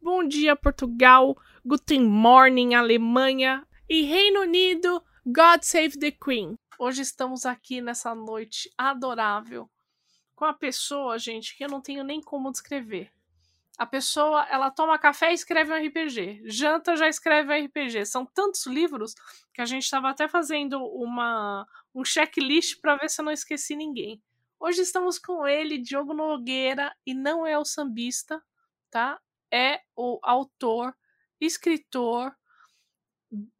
Bom dia, Portugal. Guten Morning, Alemanha. E Reino Unido, God Save the Queen. Hoje estamos aqui nessa noite adorável com a pessoa, gente, que eu não tenho nem como descrever. A pessoa, ela toma café e escreve um RPG. Janta, já escreve um RPG. São tantos livros que a gente estava até fazendo uma, um checklist para ver se eu não esqueci ninguém. Hoje estamos com ele, Diogo Nogueira, e não é o sambista, tá? É o autor, escritor,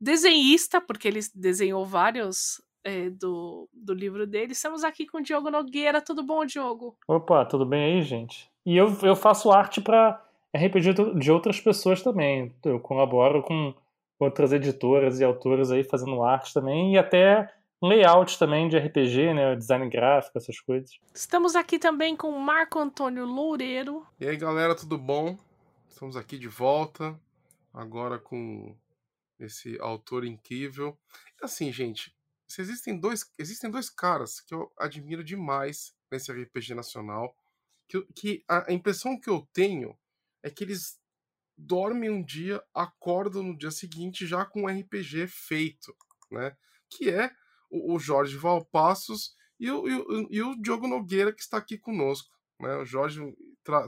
desenhista, porque ele desenhou vários é, do, do livro dele. Estamos aqui com o Diogo Nogueira. Tudo bom, Diogo? Opa, tudo bem aí, gente? E eu, eu faço arte para RPG de outras pessoas também. Eu colaboro com outras editoras e autores aí fazendo arte também e até layout também de RPG, né, design gráfico, essas coisas. Estamos aqui também com o Marco Antônio Loureiro. E aí, galera, tudo bom? Estamos aqui de volta, agora com esse autor incrível. Assim, gente, existem dois, existem dois caras que eu admiro demais nesse RPG nacional, que, que a impressão que eu tenho é que eles dormem um dia, acordam no dia seguinte já com um RPG feito, né? Que é o, o Jorge Valpassos e o, e, o, e o Diogo Nogueira que está aqui conosco, né? O Jorge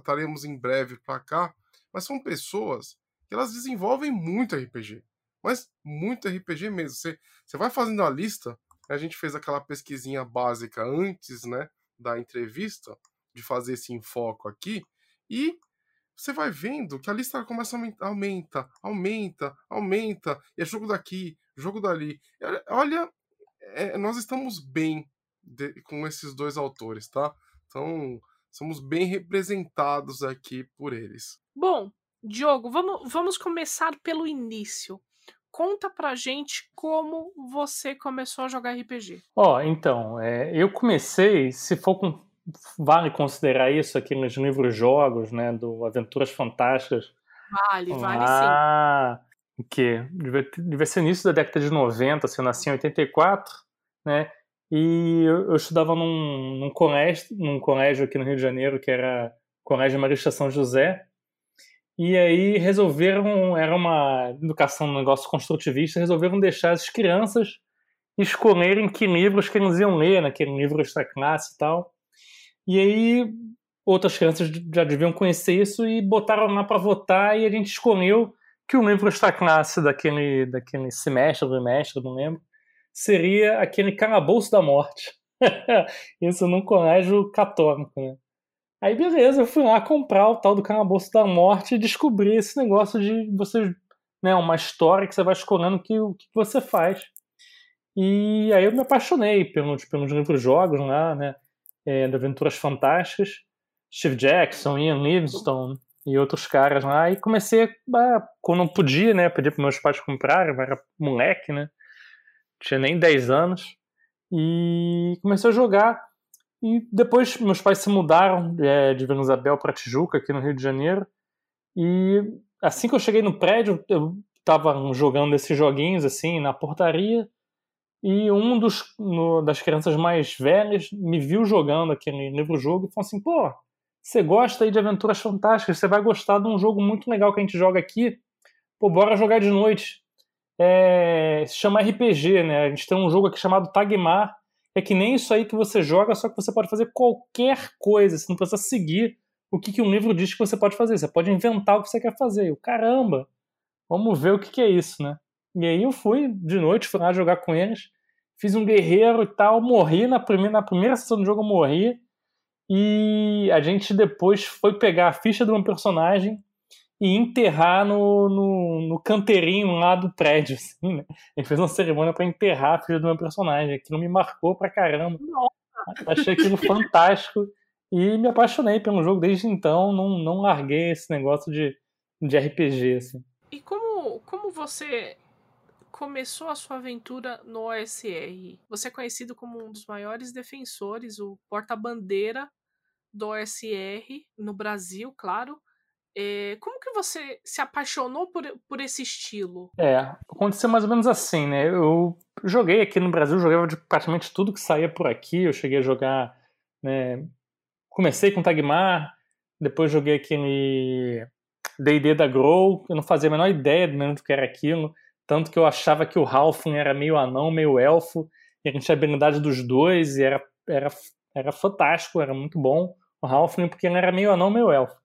traremos em breve para cá, mas são pessoas que elas desenvolvem muito RPG mas muito RPG mesmo. Você, você vai fazendo a lista, a gente fez aquela pesquisinha básica antes, né, da entrevista, de fazer esse enfoco aqui, e você vai vendo que a lista começa a aumenta, aumenta, aumenta, e é jogo daqui, jogo dali. Olha, é, nós estamos bem de, com esses dois autores, tá? Então, somos bem representados aqui por eles. Bom, Diogo, vamos, vamos começar pelo início conta pra gente como você começou a jogar RPG. Ó, oh, então, é, eu comecei, se for com, vale considerar isso aqui nos livros jogos, né, do Aventuras Fantásticas. Vale, vale ah, sim. que devia, devia ser início da década de 90, assim, eu nasci em 84, né, e eu, eu estudava num, num, colégio, num colégio aqui no Rio de Janeiro, que era Colégio Marista São José, e aí resolveram, era uma educação, um negócio construtivista, resolveram deixar as crianças escolherem que livros que eles iam ler, naquele livro extra classe e tal. E aí outras crianças já deviam conhecer isso e botaram lá para votar e a gente escolheu que o livro extra classe daquele, daquele semestre, bimestre, não lembro, seria aquele Calabouço da Morte. isso num colégio católico, né? Aí beleza, eu fui lá comprar o tal do Calabouço da Morte e descobri esse negócio de você, né, uma história que você vai escolhendo o que, você faz. E aí eu me apaixonei pelos, pelos livros jogos lá, né, é, de Aventuras Fantásticas, Steve Jackson, Ian Livingstone e outros caras lá, e comecei, a, quando podia, né, pedir para meus pais comprarem, era moleque, né, tinha nem 10 anos, e comecei a jogar e depois meus pais se mudaram é, de Vila Isabel para Tijuca, aqui no Rio de Janeiro. E assim que eu cheguei no prédio, eu estava jogando esses joguinhos assim na portaria. E um dos no, das crianças mais velhas me viu jogando aquele livro-jogo e falou assim: pô, você gosta aí de aventuras fantásticas, você vai gostar de um jogo muito legal que a gente joga aqui. Pô, bora jogar de noite. É, se chama RPG, né? A gente tem um jogo aqui chamado Tagmar, é que nem isso aí que você joga, só que você pode fazer qualquer coisa, você não precisa seguir o que, que um livro diz que você pode fazer, você pode inventar o que você quer fazer. Eu, caramba, vamos ver o que, que é isso, né? E aí eu fui de noite, fui lá jogar com eles, fiz um guerreiro e tal, morri na primeira, na primeira sessão do jogo, eu morri. E a gente depois foi pegar a ficha de um personagem e enterrar no, no, no canteirinho lá do prédio, assim, né? Ele fez uma cerimônia para enterrar a filha do meu personagem. Aquilo me marcou pra caramba. Nossa. Achei aquilo fantástico e me apaixonei pelo jogo desde então. Não, não larguei esse negócio de de RPG, assim. E como, como você começou a sua aventura no OSR? Você é conhecido como um dos maiores defensores, o porta-bandeira do OSR no Brasil, claro. É, como que você se apaixonou por, por esse estilo? É, aconteceu mais ou menos assim, né? Eu joguei aqui no Brasil, jogava de praticamente tudo que saía por aqui. Eu cheguei a jogar, né? Comecei com Tagmar, depois joguei aquele D&D da Grow, eu não fazia a menor ideia do que era aquilo, tanto que eu achava que o Halfling era meio anão, meio elfo, e a gente tinha a habilidade dos dois, e era, era, era fantástico, era muito bom o Halfling, porque ele era meio anão, meio elfo.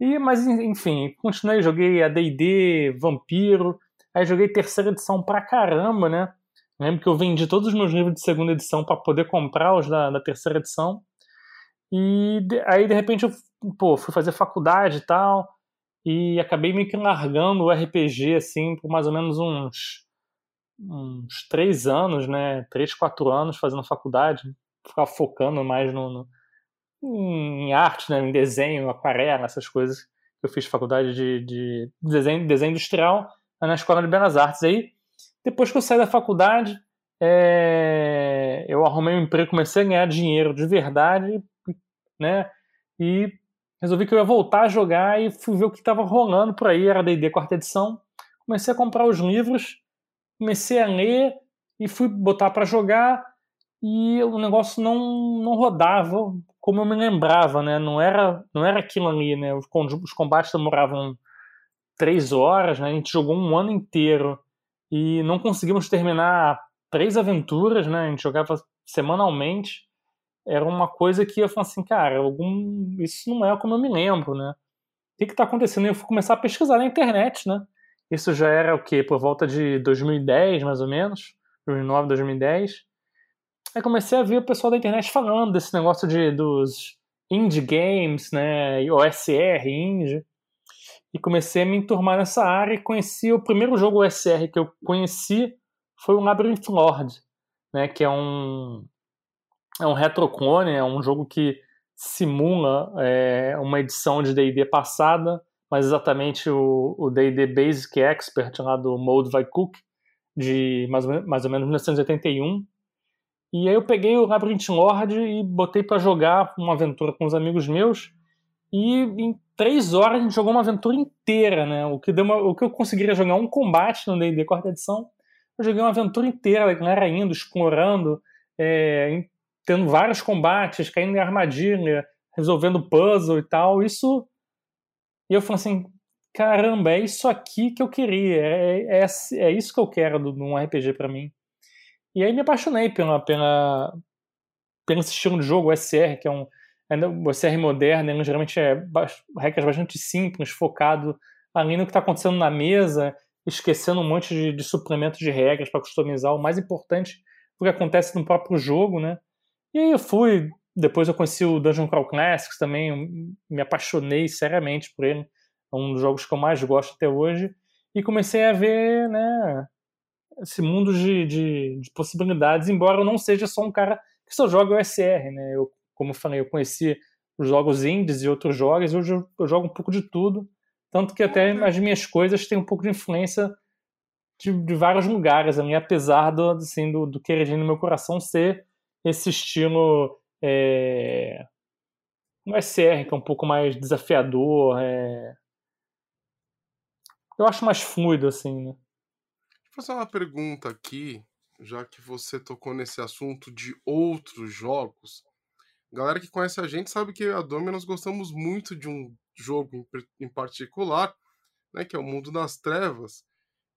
E, mas, enfim, continuei, joguei a D&D, Vampiro, aí joguei terceira edição pra caramba, né? Lembro que eu vendi todos os meus livros de segunda edição para poder comprar os da, da terceira edição. E de, aí, de repente, eu pô, fui fazer faculdade e tal, e acabei meio que largando o RPG, assim, por mais ou menos uns, uns três anos, né? Três, quatro anos fazendo faculdade, ficava focando mais no, no em arte, né, em desenho, aquarela, essas coisas. Eu fiz faculdade de, de desenho, desenho industrial na Escola de Belas Artes. Aí, depois que eu saí da faculdade, é, eu arrumei um emprego, comecei a ganhar dinheiro de verdade, né? E resolvi que eu ia voltar a jogar e fui ver o que estava rolando por aí. Era D&D quarta edição. Comecei a comprar os livros, comecei a ler e fui botar para jogar e o negócio não, não rodava como eu me lembrava, né? Não era, não era aquilo ali, né? Os, os combates demoravam três horas, né? A gente jogou um ano inteiro e não conseguimos terminar três aventuras, né? A gente jogava semanalmente. Era uma coisa que eu falei assim, cara, algum... isso não é como eu me lembro, né? O que está acontecendo? Eu fui começar a pesquisar na internet, né? Isso já era o quê? Por volta de 2010, mais ou menos. 2009, 2010. Aí comecei a ver o pessoal da internet falando desse negócio de, dos indie games, né, OSR, indie, e comecei a me enturmar nessa área e conheci o primeiro jogo OSR que eu conheci foi o Labyrinth Lord, né, que é um é um retroclone, é um jogo que simula é, uma edição de D&D passada, mas exatamente o D&D Basic Expert lá do Mold by Cook de mais, mais ou menos 1981 e aí eu peguei o Labyrinth Lord e botei para jogar uma aventura com os amigos meus. E em três horas a gente jogou uma aventura inteira, né? O que, deu uma, o que eu conseguiria jogar um combate no D&D quarta edição, eu joguei uma aventura inteira, a galera indo, explorando, é, tendo vários combates, caindo em armadilha, resolvendo puzzle e tal. Isso. E eu falei assim: caramba, é isso aqui que eu queria, é, é, é isso que eu quero num RPG para mim. E aí me apaixonei pela, pela, pelo estilo de jogo, o SR, que é um. O SR moderno, ele geralmente é regras bastante simples, focado ali no que está acontecendo na mesa, esquecendo um monte de, de suplementos de regras para customizar o mais importante o que acontece no próprio jogo, né? E aí eu fui, depois eu conheci o Dungeon Crawl Classics também, me apaixonei seriamente por ele, é um dos jogos que eu mais gosto até hoje, e comecei a ver, né, esse mundo de, de, de, possibilidades, embora eu não seja só um cara que só joga o SR, né? Eu, como eu falei, eu conheci os jogos indies e outros jogos, hoje eu, eu jogo um pouco de tudo, tanto que até uhum. as minhas coisas têm um pouco de influência de, de vários lugares, ali, apesar do, assim, do, do queridinho no meu coração ser esse estilo é, no SR, que é um pouco mais desafiador, é, eu acho mais fluido, assim, né? Fazer uma pergunta aqui, já que você tocou nesse assunto de outros jogos. Galera que conhece a gente sabe que a Domi nós gostamos muito de um jogo em particular, né, que é o Mundo das Trevas.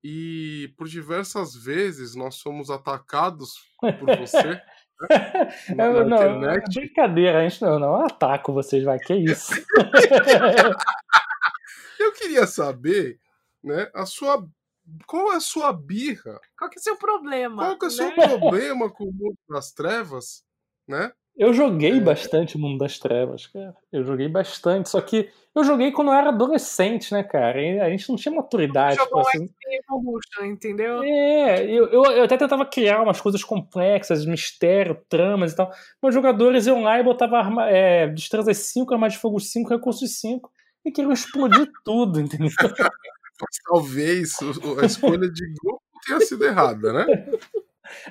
E por diversas vezes nós fomos atacados por você. né, na, não, internet. brincadeira, a gente não, não ataco vocês, vai, que isso. Eu queria saber, né, a sua qual é a sua birra? Qual que é o seu problema? Qual que é o seu né? problema com o mundo das trevas, né? Eu joguei é... bastante o Mundo das Trevas, cara. Eu joguei bastante, só que eu joguei quando eu era adolescente, né, cara? E a gente não tinha maturidade pra assim... entendeu? É, eu, eu, eu, até tentava criar umas coisas complexas, mistério, tramas e tal. Mas jogadores iam lá e botava arma, é, destreza 5, arma de fogo 5, recursos 5 e queriam explodir tudo, entendeu? Talvez a escolha de grupo tenha sido errada, né?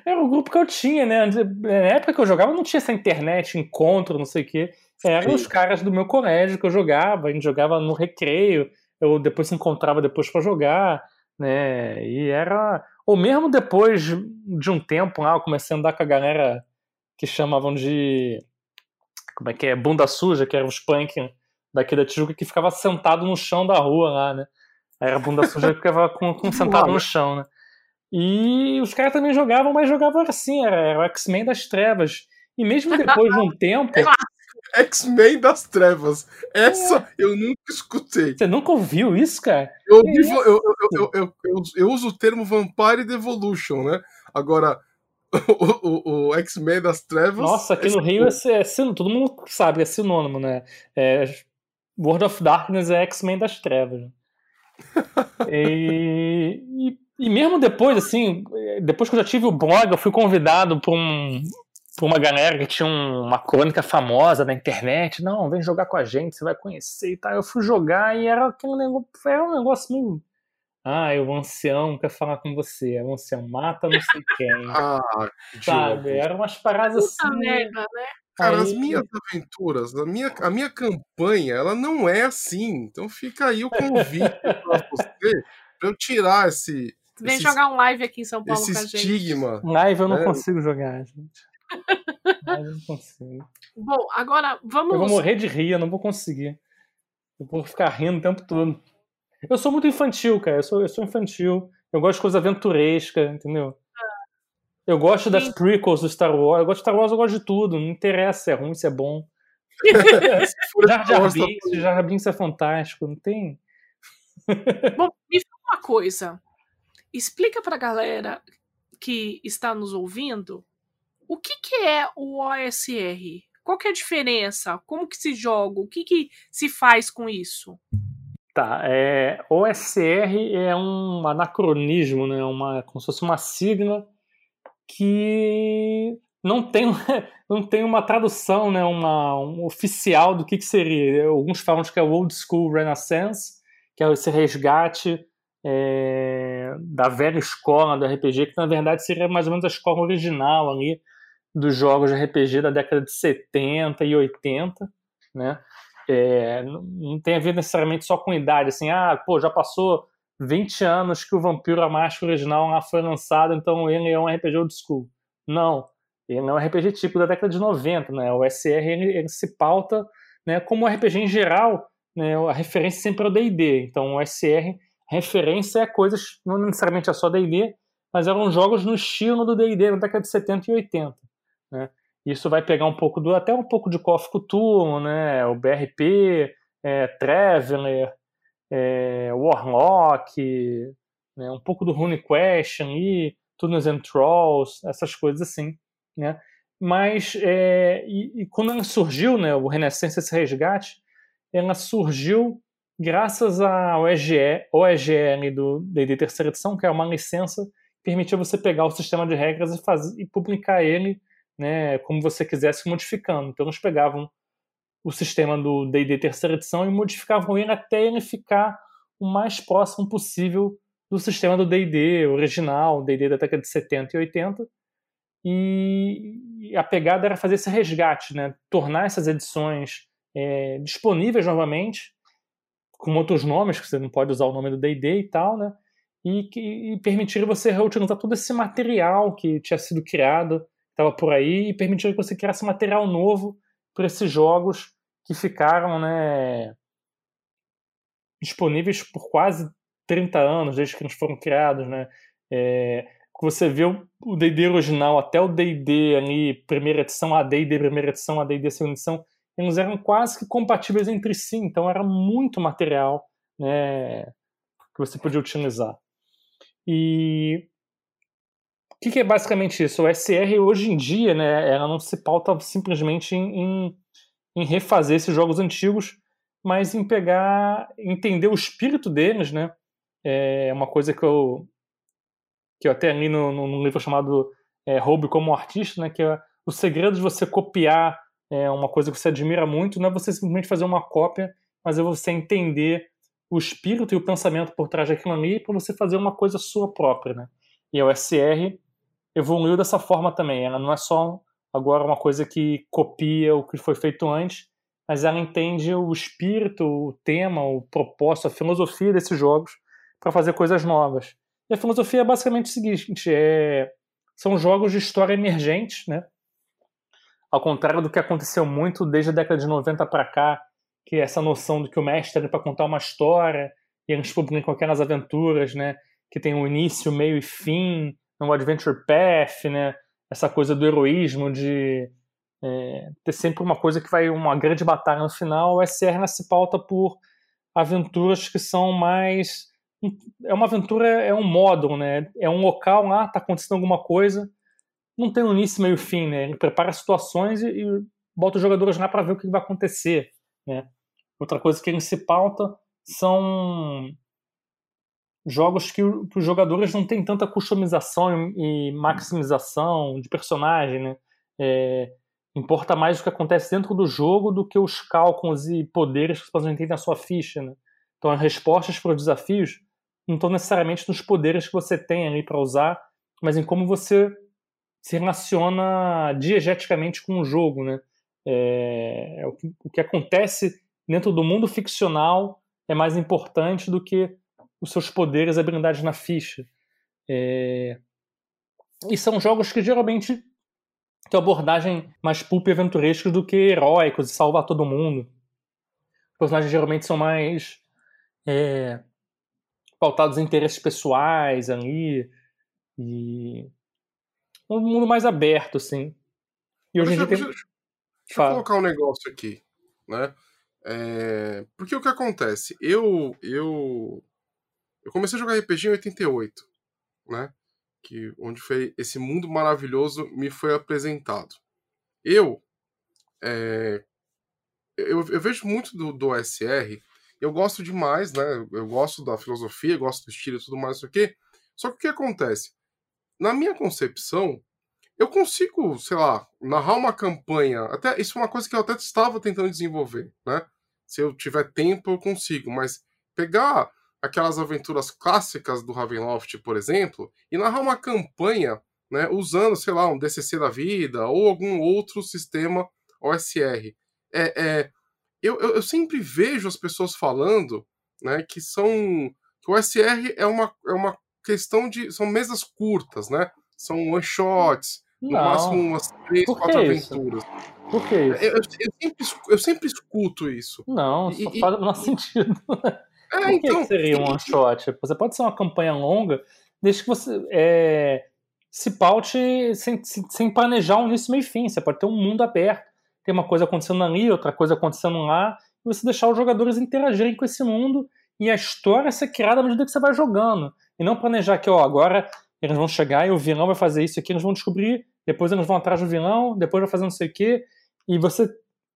Era o grupo que eu tinha, né? Na época que eu jogava não tinha essa internet, encontro, não sei o quê. Eram Sim. os caras do meu colégio que eu jogava, a gente jogava no recreio, eu depois se encontrava depois para jogar, né? E era. Ou mesmo depois de um tempo lá, eu comecei a andar com a galera que chamavam de. Como é que é? Bunda suja, que eram os punk daqui da Tijuca, que ficava sentado no chão da rua lá, né? Era bunda suja que ficava com, com sentado no chão, né? E os caras também jogavam, mas jogavam assim, era, era o X-Men das trevas. E mesmo depois de um tempo. X-Men das Trevas. Essa é. eu nunca escutei. Você nunca ouviu isso, cara? Eu, eu, eu, eu, uso o termo Vampire Devolution, né? Agora, o, o, o X-Men das Trevas. Nossa, aqui no Rio é, é, todo mundo sabe, é sinônimo, né? É, World of Darkness é X-Men das Trevas. E, e, e, mesmo depois, assim, depois que eu já tive o blog, eu fui convidado por um, por uma galera que tinha um, uma crônica famosa na internet. Não, vem jogar com a gente, você vai conhecer e tal. Eu fui jogar e era aquele negócio, era um negócio meio. Ah, o ancião quer falar com você. O ancião mata não sei quem. ah, sabe? Eram umas paradas Puta assim. Merda, né? Cara, aí... as minhas aventuras, a minha, a minha campanha, ela não é assim. Então fica aí o convite pra você pra eu tirar esse. Vem esse, jogar um live aqui em São Paulo esse com a gente. estigma. Live eu não né? consigo jogar, gente. Mas eu não consigo. Bom, agora vamos. Eu vou morrer de rir, eu não vou conseguir. Eu vou ficar rindo o tempo todo. Eu sou muito infantil, cara. Eu sou, eu sou infantil. Eu gosto de coisa aventuresca, entendeu? Eu gosto das prequels do Star Wars. Eu gosto de Star Wars, eu gosto de tudo. Não interessa se é ruim, se é bom. Jar Jar Binks, Jar Jar Binks é fantástico. Não tem... Bom, me fala uma coisa. Explica pra galera que está nos ouvindo o que, que é o OSR? Qual que é a diferença? Como que se joga? O que, que se faz com isso? Tá, é, OSR é um anacronismo, né? Uma, como se fosse uma sigla que não tem, não tem uma tradução né? uma, um oficial do que, que seria. Alguns falam que é o Old School Renaissance, que é esse resgate é, da velha escola do RPG, que na verdade seria mais ou menos a escola original ali dos jogos de RPG da década de 70 e 80, né? É, não tem a ver necessariamente só com idade, assim, ah, pô, já passou 20 anos que o Vampiro a Máscara original lá foi lançado, então ele é um RPG old school. Não, ele não é um RPG tipo da década de 90, né? O SR ele, ele se pauta, né, como o RPG em geral, né, a referência sempre é o D&D. Então o SR referência é coisas não necessariamente é só D&D, mas eram jogos no estilo do D&D na década de 70 e 80. Né? Isso vai pegar um pouco do até um pouco de Coffee Cthulhu, né? O BRP, é, Traveler, é, Warlock, né? um pouco do Rune Question e Tunes and Trolls, essas coisas assim, né? Mas é, e, e, quando ela surgiu, né? O Renascença esse resgate, ela surgiu graças ao EGE, OEGL do D&D terceira edição, que é uma licença que permitia você pegar o sistema de regras e, fazer, e publicar ele né, como você quisesse modificando. Então eles pegavam o sistema do D&D terceira edição e modificavam ele até ele ficar o mais próximo possível do sistema do D&D original, D&D da década de 70 e 80. E a pegada era fazer esse resgate, né, tornar essas edições é, disponíveis novamente, com outros nomes, que você não pode usar o nome do D&D e tal, né, e, e permitir você reutilizar todo esse material que tinha sido criado estava por aí e permitiu que você criasse material novo para esses jogos que ficaram né, disponíveis por quase 30 anos, desde que eles foram criados. Né? É, você vê o D&D original até o D&D ali, primeira edição, a D&D primeira edição, a D&D segunda edição, eles eram quase que compatíveis entre si, então era muito material né, que você podia utilizar. E o que, que, é basicamente isso? O SR hoje em dia, né, ela não se pauta simplesmente em, em, em, refazer esses jogos antigos, mas em pegar, entender o espírito deles, né? É uma coisa que eu que eu até li no, no livro chamado é, como Artista, né? Que é o segredo de você copiar é, uma coisa que você admira muito, não é você simplesmente fazer uma cópia, mas é você entender o espírito e o pensamento por trás daquilo ali para você fazer uma coisa sua própria, né? E a OSR evoluiu dessa forma também. Ela não é só agora uma coisa que copia o que foi feito antes, mas ela entende o espírito, o tema, o propósito, a filosofia desses jogos para fazer coisas novas. E a filosofia é basicamente o seguinte: é... são jogos de história emergentes, né? Ao contrário do que aconteceu muito desde a década de 90 para cá, que é essa noção de que o mestre é para contar uma história e eles publicam aquelas aventuras, né? Que tem um início, meio e fim, no Adventure Path, né? Essa coisa do heroísmo, de é, ter sempre uma coisa que vai uma grande batalha no final. O SR se pauta por aventuras que são mais é uma aventura, é um módulo, né? É um local lá, tá acontecendo alguma coisa, não tem um início, meio fim, né? Ele prepara situações e, e bota os jogadores lá para ver o que vai acontecer, né? Outra coisa que ele se pauta são jogos que, que os jogadores não têm tanta customização e, e maximização de personagem, né? É, importa mais o que acontece dentro do jogo do que os cálculos e poderes que os personagens têm na sua ficha, né? Então as respostas para os desafios não estão necessariamente nos poderes que você tem ali para usar, mas em como você se relaciona diegeticamente com o jogo, né? É, é, o, que, o que acontece dentro do mundo ficcional é mais importante do que os seus poderes e habilidades na ficha. É... E são jogos que geralmente têm abordagem mais pulp e aventuresca do que heróicos e salvar todo mundo. Os personagens geralmente são mais é, pautados em interesses pessoais ali. E. Um mundo mais aberto, assim. E hoje em dia tem. Deixa, deixa eu colocar um negócio aqui, né? É... Porque o que acontece? Eu, eu. Eu comecei a jogar RPG em 88, né? Que, onde foi esse mundo maravilhoso me foi apresentado. Eu. É... Eu, eu vejo muito do, do SR eu gosto demais, né? Eu gosto da filosofia, gosto do estilo e tudo mais, isso aqui. Só que o que acontece? Na minha concepção, eu consigo, sei lá, narrar uma campanha. Até isso é uma coisa que eu até estava tentando desenvolver, né? Se eu tiver tempo, eu consigo. Mas pegar aquelas aventuras clássicas do Ravenloft, por exemplo, e narrar uma campanha, né, usando, sei lá, um DCC da vida ou algum outro sistema OSR. É, é, eu, eu, sempre vejo as pessoas falando né, que são. que o SR é uma, é uma questão de. são mesas curtas, né? São one shots, no máximo umas três, quatro aventuras. Por que isso? Eu, eu, sempre, eu sempre escuto isso. Não, e, só faz o menor sentido. É, Por então, que seria um one shot? Você pode ser uma campanha longa, desde que você é, se paute sem, sem planejar um início, meio e fim. Você pode ter um mundo aberto tem uma coisa acontecendo ali, outra coisa acontecendo lá, e você deixar os jogadores interagirem com esse mundo e a história ser criada à medida que você vai jogando. E não planejar que, ó, agora eles vão chegar e o vilão vai fazer isso aqui, eles vão descobrir, depois eles vão atrás do vilão, depois vai fazer não sei o quê, e você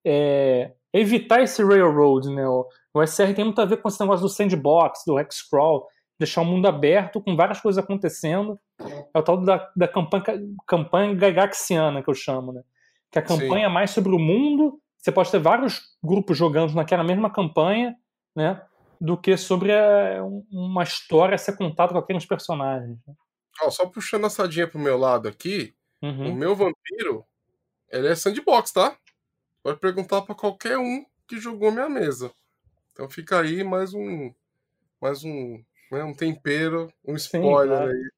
é, evitar esse railroad, né? O, o SR tem muito a ver com esse negócio do sandbox, do X-Crawl, deixar o mundo aberto com várias coisas acontecendo. É o tal da, da campanha, campanha gagaxiana que eu chamo, né? que a campanha Sim. é mais sobre o mundo, você pode ter vários grupos jogando naquela mesma campanha, né? Do que sobre a, uma história ser contada com aqueles personagens. Né? só puxando a sadinha pro meu lado aqui, uhum. o meu vampiro, ele é sandbox, tá? Pode perguntar para qualquer um que jogou minha mesa. Então fica aí mais um mais um, né, um tempero, um spoiler Sim, aí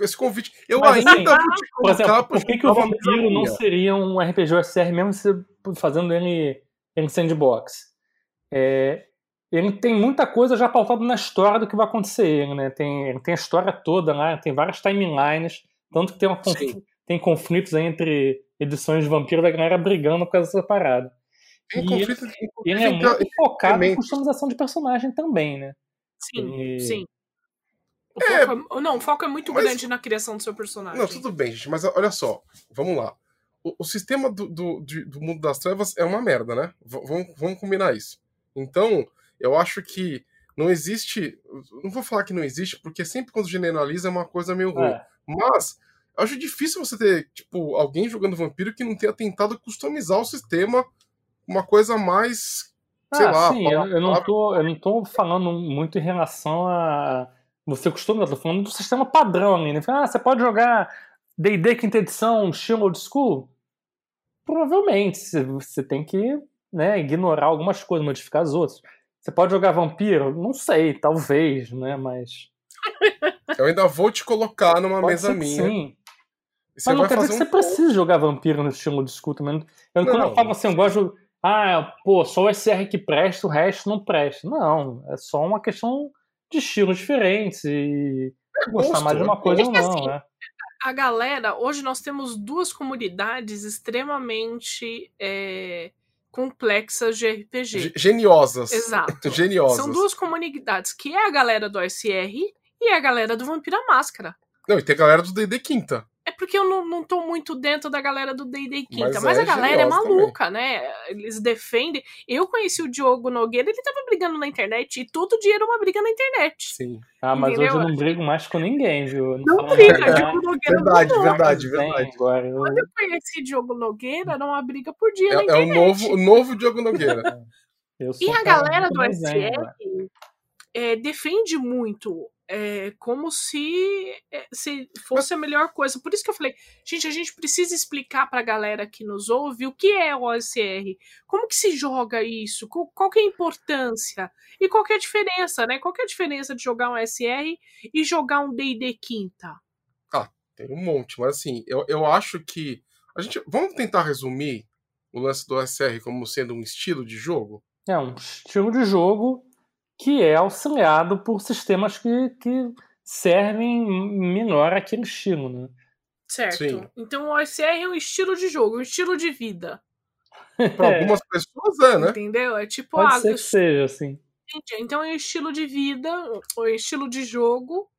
esse convite. Eu Mas, ainda assim, vou te por, exemplo, por que, que o Vampiro não seria um RPG OSR mesmo se fazendo ele em sandbox? É, ele tem muita coisa já pautada na história do que vai acontecer, né? Tem, ele tem a história toda lá, tem várias timelines, tanto que tem, uma, tem conflitos entre edições de Vampiro da galera brigando com essa parada. Tem e conflito, ele, ele é muito focado em customização de personagem também, né? Sim, e... sim. O é, foco é, não, o foco é muito mas, grande na criação do seu personagem. Não, tudo bem, gente, mas olha só, vamos lá. O, o sistema do, do, do, mundo das trevas é uma merda, né? V vamos, vamos combinar isso. Então, eu acho que não existe. Não vou falar que não existe, porque sempre quando generaliza é uma coisa meio ruim. É. Mas eu acho difícil você ter, tipo, alguém jogando vampiro que não tenha tentado customizar o sistema uma coisa mais sei ah, lá. sim, eu, eu, não tô, eu não tô falando muito em relação a você costuma, eu tô falando do sistema padrão ali, né? Ah, você pode jogar D&D quinta edição, estilo old school? Provavelmente, você tem que né, ignorar algumas coisas, modificar as outras. Você pode jogar vampiro? Não sei, talvez, né? Mas. Eu ainda vou te colocar numa pode mesa minha. Sim. Mas não quer dizer que um você precisa jogar vampiro no estilo de escuta também. Eu, não, quando eu falo assim, eu gosto de. Ah, pô, só o SR que presta, o resto não presta. Não, é só uma questão de estilos diferentes e é gostar mais de uma coisa ou não, assim, né? A galera, hoje nós temos duas comunidades extremamente é, complexas de RPG. Geniosas. Exato. Geniosas. São duas comunidades, que é a galera do SR e a galera do Vampira Máscara. Não, e tem a galera do D&D Quinta. É porque eu não, não tô muito dentro da galera do D&D Quinta, mas, mas é a galera é maluca, também. né? Eles defendem. Eu conheci o Diogo Nogueira, ele tava brigando na internet e todo dia era uma briga na internet. Sim. Ah, mas Entendeu? hoje eu não brigo mais com ninguém, viu? Não, não briga, Diogo Nogueira Verdade, mudou. verdade, verdade. Agora, eu... Quando eu conheci Diogo Nogueira, era uma briga por dia é, na internet. É o novo, o novo Diogo Nogueira. e a galera do SR é, defende muito é, como se, é, se fosse a melhor coisa. Por isso que eu falei, gente, a gente precisa explicar para a galera que nos ouve o que é o OSR, como que se joga isso, qual, qual que é a importância e qual que é a diferença, né? Qual que é a diferença de jogar um OSR e jogar um D&D quinta? Ah, tem um monte, mas assim, eu, eu acho que a gente vamos tentar resumir o lance do OSR como sendo um estilo de jogo. É um estilo de jogo que é auxiliado por sistemas que, que servem melhor aquele estilo, né? Certo. Sim. Então o OSR é um estilo de jogo, um estilo de vida. Para algumas pessoas é, né? Entendeu? É tipo Pode ah, ser que seja assim. Então é um estilo de vida, ou estilo de jogo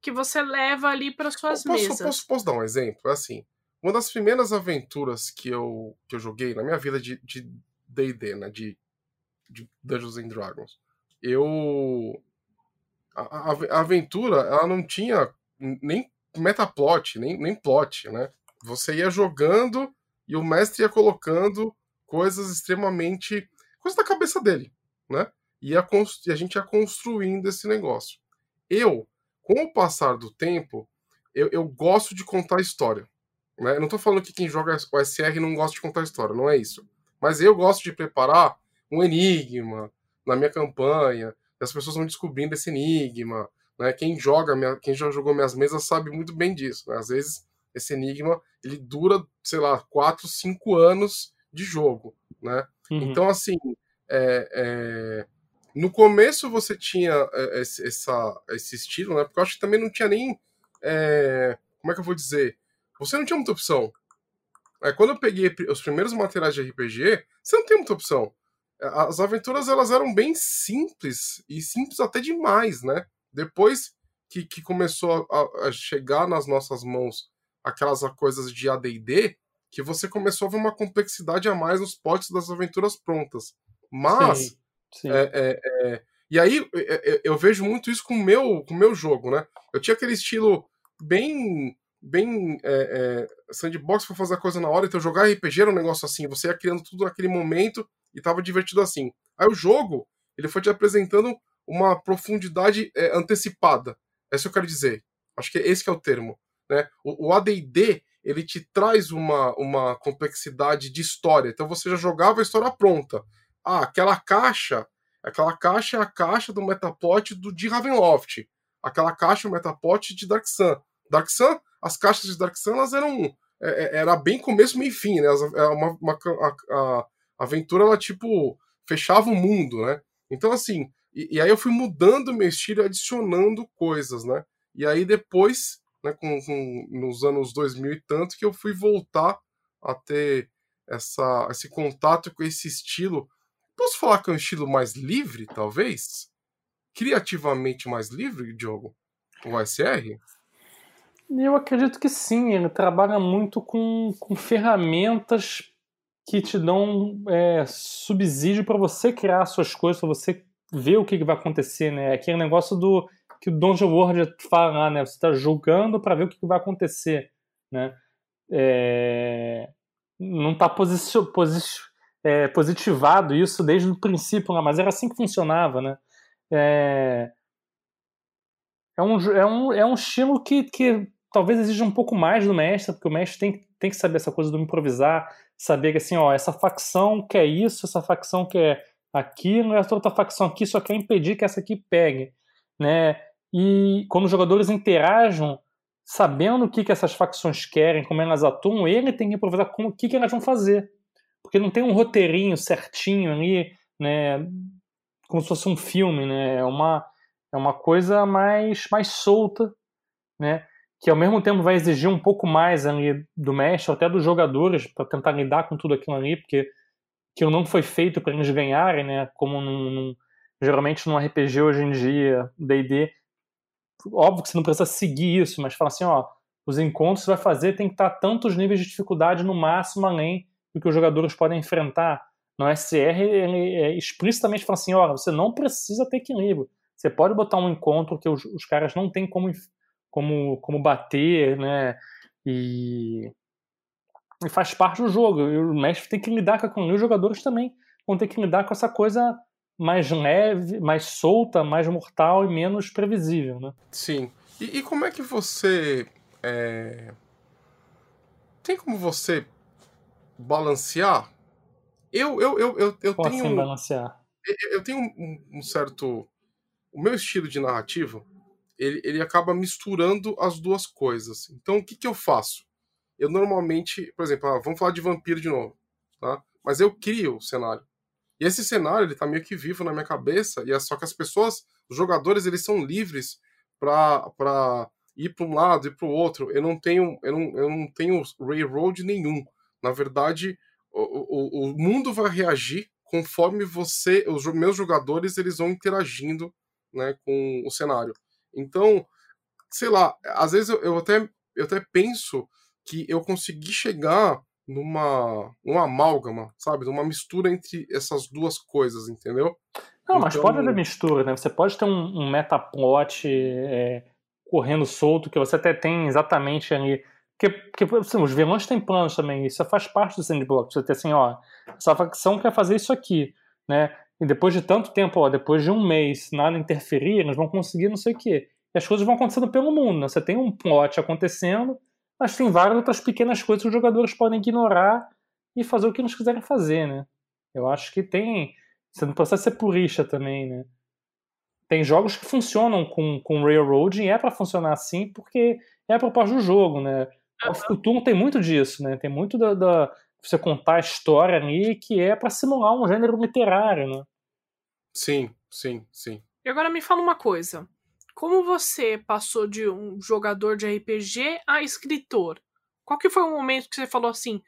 que você leva ali para suas posso, mesas. Posso, posso dar um exemplo? É assim, uma das primeiras aventuras que eu, que eu joguei na minha vida de D&D, né? De, de Dungeons and Dragons eu. A, a, aventura, ela não tinha nem metaplot, nem, nem plot, né? Você ia jogando e o mestre ia colocando coisas extremamente. coisas da cabeça dele, né? E a, e a gente ia construindo esse negócio. Eu, com o passar do tempo, eu, eu gosto de contar história. Né? Eu não tô falando que quem joga o SR não gosta de contar história, não é isso. Mas eu gosto de preparar um enigma, na minha campanha, as pessoas vão descobrindo esse enigma, né? Quem joga, minha, quem já jogou minhas mesas sabe muito bem disso, né? Às vezes esse enigma ele dura, sei lá, 4, 5 anos de jogo, né? Uhum. Então, assim, é, é... no começo você tinha é, esse, essa, esse estilo, né? Porque eu acho que também não tinha nem. É... Como é que eu vou dizer? Você não tinha muita opção. É, quando eu peguei os primeiros materiais de RPG, você não tem muita opção as aventuras elas eram bem simples e simples até demais, né? Depois que, que começou a, a chegar nas nossas mãos aquelas coisas de AD&D, que você começou a ver uma complexidade a mais nos potes das aventuras prontas. Mas sim, sim. É, é, é, e aí é, é, eu vejo muito isso com o meu, com meu jogo, né? Eu tinha aquele estilo bem bem é, sandbox para fazer a coisa na hora, então jogar RPG era um negócio assim, você ia criando tudo naquele momento e tava divertido assim. Aí o jogo, ele foi te apresentando uma profundidade é, antecipada. É isso que eu quero dizer. Acho que esse que é o termo. Né? O, o AD&D, ele te traz uma, uma complexidade de história. Então você já jogava a história pronta. Ah, aquela caixa, aquela caixa é a caixa do Metaplot do de Ravenloft. Aquela caixa é o Metaplot de Dark Sun. Dark Sun, as caixas de Dark Sun, elas eram é, era bem começo, meio fim, né? Uma, uma, a, a, a aventura, ela, tipo, fechava o mundo, né? Então, assim, e, e aí eu fui mudando meu estilo, adicionando coisas, né? E aí depois, né, com, com, nos anos 2000 e tanto, que eu fui voltar a ter essa, esse contato com esse estilo. Posso falar que é um estilo mais livre, talvez? Criativamente mais livre, Diogo? O SR? Eu acredito que sim, ele trabalha muito com, com ferramentas que te dão é, subsídio para você criar suas coisas, para você ver o que, que vai acontecer, né? Aquele negócio do que o Dungeon World fala lá, né? Você está jogando para ver o que, que vai acontecer, né? É, não está é, positivado isso desde o princípio, mas era assim que funcionava, né? É, é, um, é, um, é um estilo que, que talvez exija um pouco mais do mestre, porque o mestre tem, tem que saber essa coisa do improvisar, saber que assim, ó, essa facção quer isso, essa facção quer aquilo, essa outra facção aqui só quer impedir que essa aqui pegue, né? E quando os jogadores interagem, sabendo o que, que essas facções querem, como elas atuam, ele tem que improvisar como, o que, que elas vão fazer. Porque não tem um roteirinho certinho ali, né? Como se fosse um filme, né? É uma, é uma coisa mais, mais solta, né? Que ao mesmo tempo vai exigir um pouco mais ali do mestre, até dos jogadores, para tentar lidar com tudo aquilo ali, porque aquilo não foi feito para eles ganharem, né? Como num, num, geralmente num RPG hoje em dia, D&D, óbvio que você não precisa seguir isso, mas fala assim, ó, os encontros que você vai fazer tem que estar tantos níveis de dificuldade no máximo além do que os jogadores podem enfrentar. No SR, ele é explicitamente fala assim, ó, você não precisa ter equilíbrio. Você pode botar um encontro que os, os caras não têm como, como, como bater, né? E, e faz parte do jogo. E o mestre tem que lidar com. E os jogadores também vão ter que lidar com essa coisa mais leve, mais solta, mais mortal e menos previsível, né? Sim. E, e como é que você é... tem como você balancear? Eu eu eu eu, eu como tenho assim balancear? Eu, eu tenho um, um, certo o meu estilo de narrativa ele, ele acaba misturando as duas coisas. Então o que que eu faço? Eu normalmente, por exemplo, ah, vamos falar de vampiro de novo, tá? Mas eu crio o cenário. E esse cenário, ele tá meio que vivo na minha cabeça, e é só que as pessoas, os jogadores, eles são livres para ir para um lado e para o outro. Eu não tenho eu não, eu não tenho railroad nenhum. Na verdade, o, o, o mundo vai reagir conforme você, os meus jogadores, eles vão interagindo, né, com o cenário. Então, sei lá, às vezes eu, eu até eu até penso que eu consegui chegar numa, numa amálgama, sabe? Numa mistura entre essas duas coisas, entendeu? Não, então... mas pode haver mistura, né? Você pode ter um, um metaplot é, correndo solto que você até tem exatamente ali. Porque, porque assim, os vilões têm planos também, isso faz parte do sandbox. Você tem assim, ó, essa facção quer fazer isso aqui, né? E depois de tanto tempo, ó, depois de um mês, nada interferir, eles vão conseguir não sei o quê. E as coisas vão acontecendo pelo mundo, né? Você tem um plot acontecendo, mas tem várias outras pequenas coisas que os jogadores podem ignorar e fazer o que eles quiserem fazer, né? Eu acho que tem. Você não precisa ser purista também, né? Tem jogos que funcionam com, com Railroad e é para funcionar assim porque é a proposta do jogo, né? O futuro tem muito disso, né? Tem muito da, da você contar a história ali que é para simular um gênero literário, né? Sim, sim, sim. E agora me fala uma coisa. Como você passou de um jogador de RPG a escritor? Qual que foi o momento que você falou assim,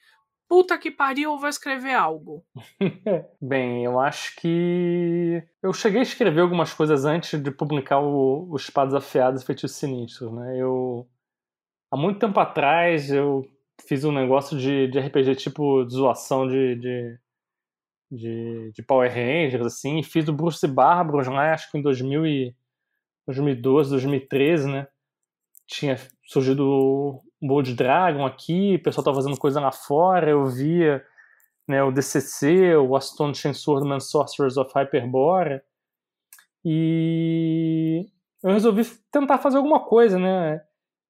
puta que pariu, eu vou escrever algo? Bem, eu acho que eu cheguei a escrever algumas coisas antes de publicar o, o Espadas Afiadas e Feitiços Sinistros, né? Eu há muito tempo atrás eu fiz um negócio de, de RPG tipo de zoação de, de, de, de Power Rangers, assim, fiz o Bruce Bárbaros lá, acho que em 2000 e 2012, 2013, né? Tinha surgido o Bold Dragon aqui, o pessoal tava fazendo coisa lá fora, eu via né, o DCC, o Astonishing Swordman Sorcerers of Hyperborea, e eu resolvi tentar fazer alguma coisa, né?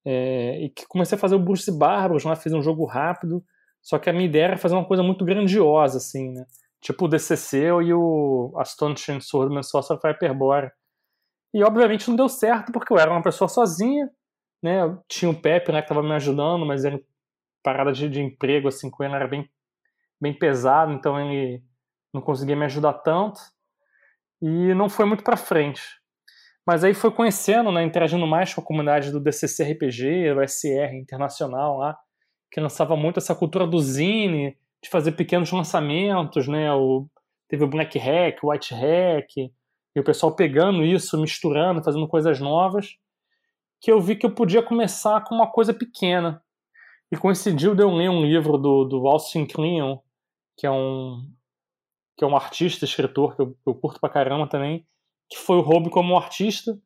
É, e comecei a fazer o Bruce Barbaros lá, fiz um jogo rápido, só que a minha ideia era fazer uma coisa muito grandiosa, assim, né? Tipo o DCC e o Astonishing Swordman Sorcerers of Hyperborea. E obviamente não deu certo porque eu era uma pessoa sozinha, né? Eu tinha o Pepe, né, que estava me ajudando, mas ele parada de, de emprego assim com ele era bem bem pesado, então ele não conseguia me ajudar tanto e não foi muito para frente. Mas aí foi conhecendo, né, interagindo mais com a comunidade do DCC RPG, do SR internacional lá, que lançava muito essa cultura do zine, de fazer pequenos lançamentos, né? O, teve o Black Hack, o White Hack, e o pessoal pegando isso, misturando, fazendo coisas novas, que eu vi que eu podia começar com uma coisa pequena. E coincidiu de eu ler um livro do, do Austin Kleon, que é um que é um artista, escritor, que eu, eu curto pra caramba também, que foi o Hobby como artista,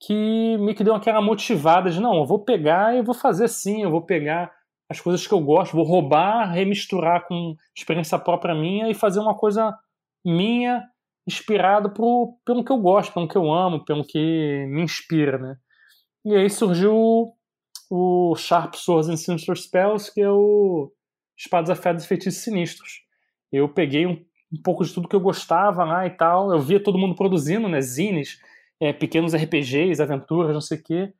que me que deu aquela motivada de, não, eu vou pegar e vou fazer sim, eu vou pegar as coisas que eu gosto, vou roubar, remisturar com experiência própria minha e fazer uma coisa minha inspirada por, pelo que eu gosto, pelo que eu amo, pelo que me inspira, né? E aí surgiu o Sharp Swords and Sinister Spells, que é o Espadas Afiadas e Feitiços Sinistros. Eu peguei um, um, pouco de tudo que eu gostava lá e tal, eu via todo mundo produzindo, né, zines, é, pequenos RPGs, aventuras, não sei o quê,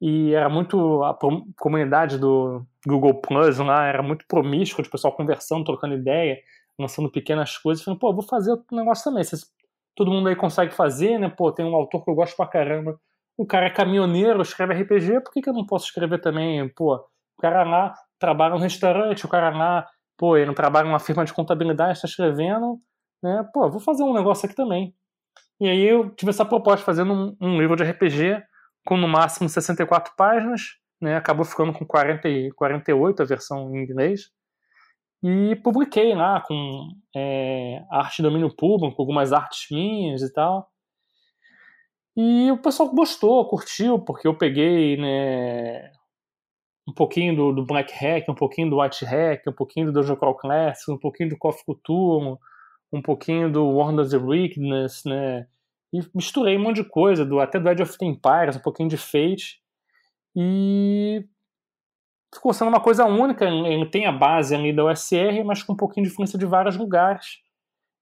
e era muito, a comunidade do Google Plus lá era muito promíscua, de pessoal conversando, trocando ideia, lançando pequenas coisas, falando, pô, vou fazer outro negócio também, Vocês, todo mundo aí consegue fazer, né, pô, tem um autor que eu gosto pra caramba, o cara é caminhoneiro, escreve RPG, por que, que eu não posso escrever também? Pô, o cara lá trabalha num restaurante, o cara lá, pô, ele trabalha numa firma de contabilidade, está escrevendo, né? Pô, vou fazer um negócio aqui também. E aí eu tive essa proposta, fazendo um, um livro de RPG com no máximo 64 páginas, né? Acabou ficando com 40 e 48 a versão em inglês. E publiquei lá com é, arte de domínio público, algumas artes minhas e tal. E o pessoal gostou, curtiu, porque eu peguei né, um pouquinho do, do Black Hack, um pouquinho do White Hack, um pouquinho do Dungeon Crawl Classic, um pouquinho do Coffee Culture, um pouquinho do World of the Wickedness, né? E misturei um monte de coisa, do, até do Edge of Empires, um pouquinho de Fate. E ficou sendo uma coisa única. Ele tem a base ali da OSR, mas com um pouquinho de influência de vários lugares.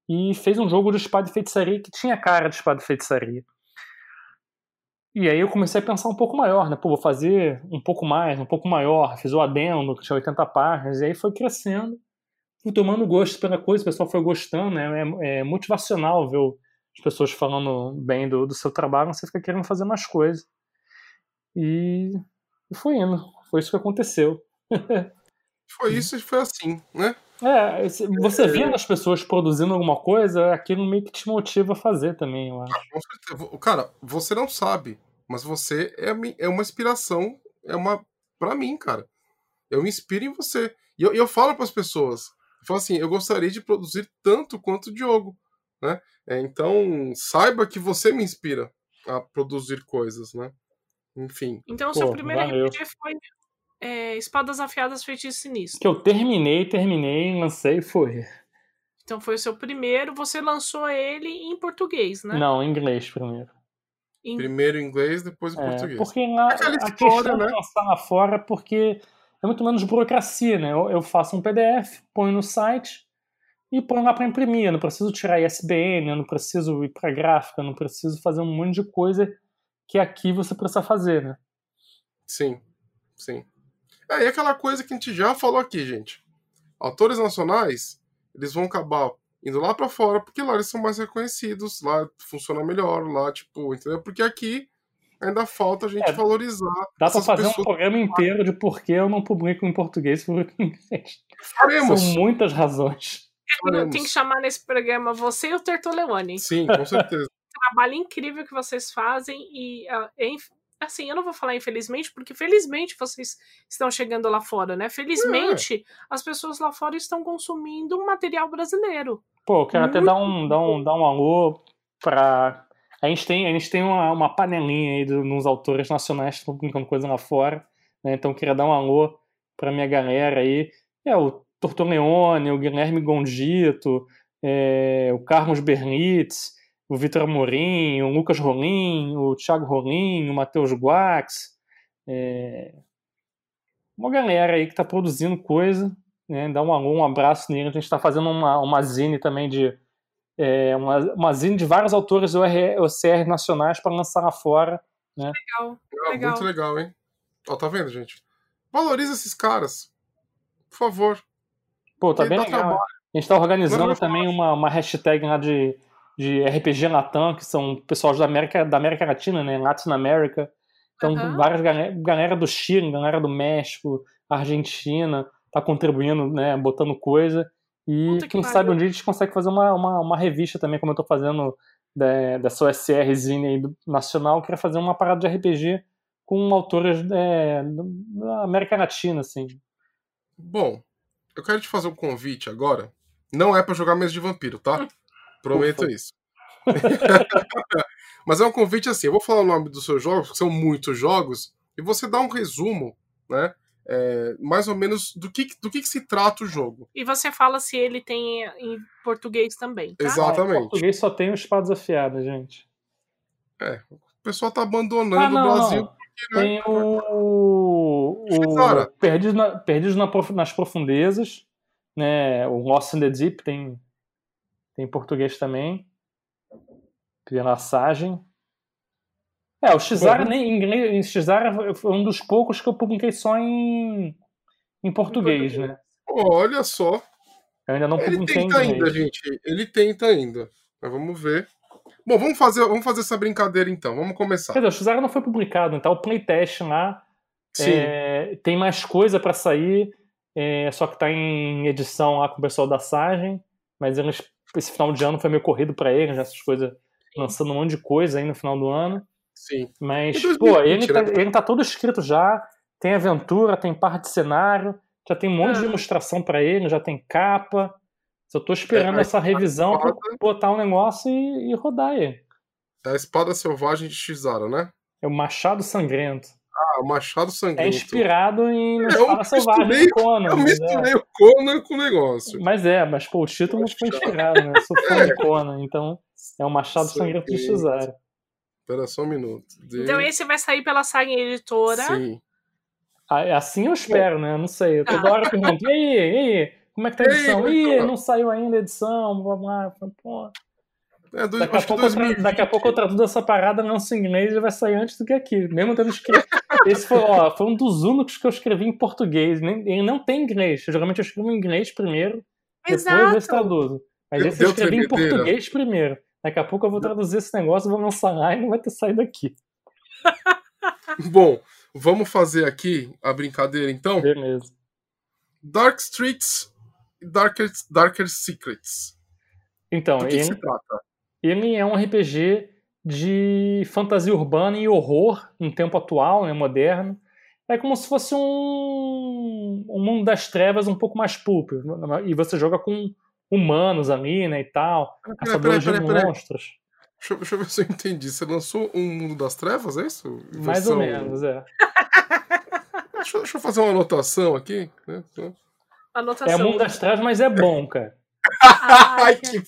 E fez um jogo de espada e feitiçaria que tinha cara de espada e feitiçaria. E aí eu comecei a pensar um pouco maior, né? Pô, vou fazer um pouco mais, um pouco maior. Fiz o adendo, que tinha 80 páginas, e aí foi crescendo. Fui tomando gosto pela coisa, o pessoal foi gostando, né? É, é motivacional ver as pessoas falando bem do, do seu trabalho, você fica querendo fazer mais coisas. E, e foi indo. Foi isso que aconteceu. foi isso e foi assim, né? É, você vendo as pessoas produzindo alguma coisa, aquilo meio que te motiva a fazer também, eu acho. Cara, você não sabe, mas você é, é uma inspiração, é uma. para mim, cara. Eu me inspiro em você. E eu, eu falo para as pessoas, eu falo assim, eu gostaria de produzir tanto quanto o Diogo, né? É, então, saiba que você me inspira a produzir coisas, né? Enfim. Então, o seu primeiro valeu. RPG foi é, Espadas Afiadas Feitiço Sinistro. Que eu terminei, terminei, lancei e foi. Então foi o seu primeiro, você lançou ele em português, né? Não, em inglês primeiro. Em... Primeiro em inglês, depois em é, português. Porque lá, Aquela a história, questão né? de lançar lá fora porque é muito menos burocracia, né? Eu, eu faço um PDF, ponho no site e ponho lá para imprimir. Eu não preciso tirar ISBN, eu não preciso ir para gráfica, eu não preciso fazer um monte de coisa que aqui você precisa fazer, né? Sim, sim. É, e aquela coisa que a gente já falou aqui, gente. Autores nacionais, eles vão acabar indo lá para fora, porque lá eles são mais reconhecidos, lá funciona melhor, lá, tipo, entendeu? Porque aqui ainda falta a gente é, valorizar. Dá pra fazer um programa inteiro de por que eu não publico em português e publico em inglês. Faremos. São muitas razões. Faremos. Tem que chamar nesse programa você e o Tertoleone. Sim, com certeza. trabalho incrível que vocês fazem e uh, assim, eu não vou falar infelizmente, porque felizmente vocês estão chegando lá fora, né? Felizmente, as pessoas lá fora estão consumindo um material brasileiro. Pô, quero Muito até dar um, dar, um, dar um alô pra. A gente tem, a gente tem uma, uma panelinha aí dos autores nacionais que estão publicando coisa lá fora, né? Então queria dar um alô pra minha galera aí. É, o Tortoleone, o Guilherme Gondito, é, o Carlos Bernitz, o Vitor Amorim, o Lucas Rolim, o Thiago Rolim, o Matheus Guax, é... uma galera aí que está produzindo coisa, né? Dá um alô, um abraço nele. A gente está fazendo uma, uma zine também de é, uma, uma zine de vários autores do OCR nacionais para lançar lá fora. Né? Legal, legal. Muito legal, hein? Ó, tá vendo, gente? Valoriza esses caras. Por favor. Pô, tá bem legal. Trabalho. A gente está organizando também uma, uma hashtag lá de de RPG Latam, que são pessoal da América, da América Latina, né? Latin America. Então, uhum. várias galera, galera do Chile, galera do México, Argentina, tá contribuindo, né? Botando coisa. E Puta quem que sabe um dia a gente consegue fazer uma, uma, uma revista também, como eu tô fazendo da, dessa OSRzinha aí do nacional, eu queria fazer uma parada de RPG com autores é, da América Latina, assim. Bom, eu quero te fazer um convite agora. Não é para jogar mesa de vampiro, tá? Prometo Ufa. isso. Mas é um convite assim, eu vou falar o nome dos seus jogos, porque são muitos jogos, e você dá um resumo, né? é, mais ou menos do que, do que, que, se trata o jogo. E você fala se ele tem em português também. Tá? Exatamente. Em português só tem os espadas afiadas, gente. É, o pessoal tá abandonando ah, não, o Brasil. Não. Porque, né? Tem o. o Perdidos, na, Perdidos na, nas Profundezas. Né? O Lost in the Deep tem, tem em português também. Passagem. É, o Xara nem inglês, Xara foi um dos poucos que eu publiquei só em, em português, né? Olha só. Eu ainda não publiquei Ele tenta ainda, gente. Ele tenta ainda. Mas vamos ver. Bom, vamos fazer, vamos fazer essa brincadeira então. Vamos começar. Quer dizer, o Xara não foi publicado, então o playtest lá é, tem mais coisa para sair, é, só que tá em edição lá com o pessoal da Sagem, mas eles, esse final de ano foi meio corrido para eles, essas coisas, lançando um monte de coisa aí no final do ano. Sim. Mas, 2020, pô, ele, tá, né? ele tá todo escrito já, tem aventura, tem parte de cenário, já tem um monte de ah. ilustração para ele, já tem capa. Só tô esperando é, essa revisão espada... pra botar um negócio e, e rodar aí. É a espada selvagem de Shizara, né? É o Machado Sangrento. Ah, o Machado Sangrento. É inspirado em é, Espada Selvagem de Conan. Eu misturei é. o Conan com o negócio. Mas é, mas pô, o título não foi inspirado, né? Eu sou fã é. de Conan, então é o Machado Sangrento de Shizara. Espera só um minuto. De... Então esse vai sair pela Saga Editora. Sim. Ah, assim eu espero, né? Não sei. Eu toda hora pergunto, e aí, e aí? Como é que tá a edição? Ih, não saiu ainda a edição, vamos lá. Pô. É, do, daqui, a pouco, eu, daqui a pouco eu traduzo essa parada lanço em inglês e vai sair antes do que aqui. Mesmo tendo escrito. Esse foi, ó, foi um dos únicos que eu escrevi em português. Nem, ele não tem inglês. Geralmente eu escrevo em inglês primeiro, Exato. depois eu traduzo. Mas esse eu escrevi em português primeiro. Daqui a pouco eu vou traduzir esse negócio, vou lançar lá e não vai ter saído aqui. Bom, vamos fazer aqui a brincadeira então? Beleza. Dark Streets Darker, Darker Secrets. Então, Do que que se trata? Ele é um RPG de fantasia urbana e horror no tempo atual, né, moderno. É como se fosse um, um mundo das trevas um pouco mais pulp. E você joga com humanos ali, né, e tal. Pera, caçadores pera, pera, de monstros. Deixa, deixa, eu ver se eu entendi. Você lançou um Mundo das Trevas, é isso? Versão... Mais ou menos, é. deixa, deixa, eu fazer uma anotação aqui. Né? Anotação. É mundo das trevas, mas é bom, cara. Ai, que...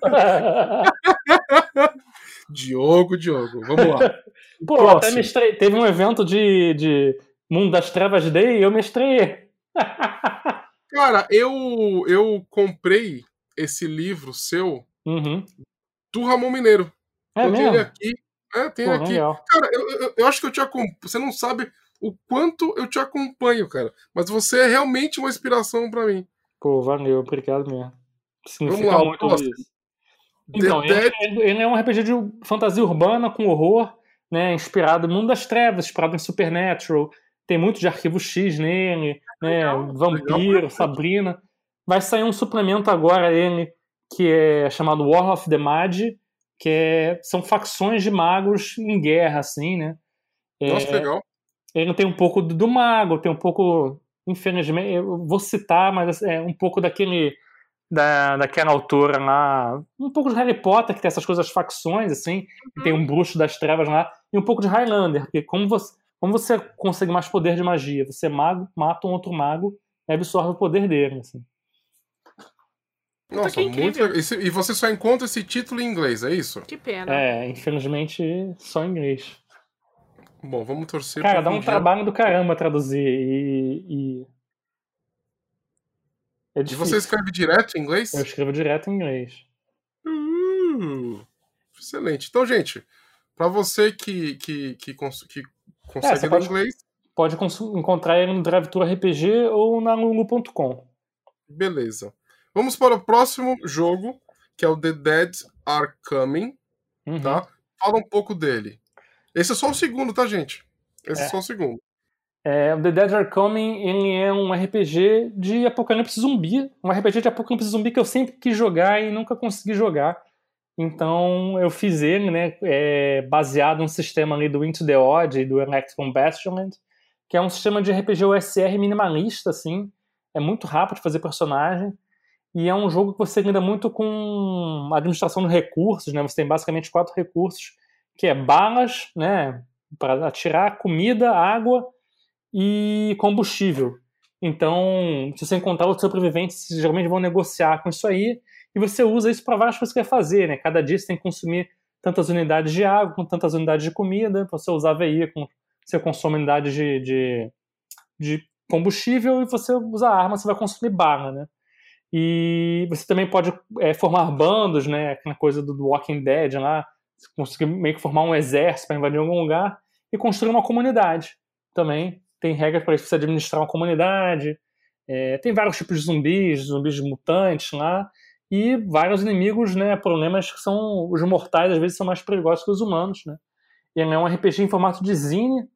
Diogo, Diogo, vamos lá. Pô, Próximo. até me estreiei. Teve um evento de, de Mundo das Trevas Day e eu me estreiei. Cara, eu, eu comprei esse livro seu uhum. do Ramon Mineiro. É eu mesmo? tenho ele aqui. É, tem aqui. Legal. Cara, eu, eu, eu, acho que eu te acompanho. Você não sabe o quanto eu te acompanho, cara. Mas você é realmente uma inspiração para mim. Pô, valeu, obrigado mesmo. Significa Vamos lá, muito isso. Então, ele, ele, é um RPG de fantasia urbana com horror, né, inspirado no mundo das trevas, inspirado em Supernatural. Tem muito de arquivo X nele, né, legal, Vampiro, legal. Sabrina. Vai sair um suplemento agora ele que é chamado War of the Magi, que é, são facções de magos em guerra, assim, né? Nossa, é, legal ele tem um pouco do, mago, tem um pouco, infelizmente, eu vou citar, mas é um pouco daquele da, daquela autora lá, um pouco de Harry Potter, que tem essas coisas facções, assim, uhum. tem um bruxo das trevas lá, e um pouco de Highlander, porque como você, como você consegue mais poder de magia? Você é mago, mata um outro mago e absorve o poder dele, assim. Nossa, muito E você só encontra esse título em inglês, é isso? Que pena. É, infelizmente só em inglês. Bom, vamos torcer Cara, dá um trabalho do caramba traduzir e. e... É e você escreve direto em inglês? Eu escrevo direto em inglês. Hum, excelente. Então, gente, para você que, que, que, cons que consegue é, pode, inglês. Pode encontrar ele no DriveThru RPG ou na Lulu.com. Beleza. Vamos para o próximo jogo, que é o The Dead Are Coming. Uhum. Tá? Fala um pouco dele. Esse é só o segundo, tá, gente? Esse é, é só o segundo. É, o The Dead Are Coming ele é um RPG de apocalipse zumbi. Um RPG de apocalipse zumbi que eu sempre quis jogar e nunca consegui jogar. Então eu fiz ele, né, é, baseado no sistema ali do Into the Odd e do Electron Bastionland, que é um sistema de RPG OSR minimalista, assim. É muito rápido de fazer personagem. E é um jogo que você lida muito com administração de recursos, né? Você tem basicamente quatro recursos que é balas, né, para atirar, comida, água e combustível. Então, se você encontrar outros sobreviventes, geralmente vão negociar com isso aí, e você usa isso para várias coisas que quer fazer, né? Cada dia você tem que consumir tantas unidades de água, com tantas unidades de comida, você usar veículo, você consome unidades de, de, de combustível, e você usa arma, você vai consumir bala, né? E você também pode é, formar bandos, né? Aquela coisa do Walking Dead lá, conseguir meio que formar um exército para invadir algum lugar e construir uma comunidade também. Tem regras para você administrar uma comunidade. É, tem vários tipos de zumbis, zumbis mutantes lá e vários inimigos, né? Problemas que são os mortais às vezes são mais perigosos que os humanos, né? E é um RPG em formato de zine.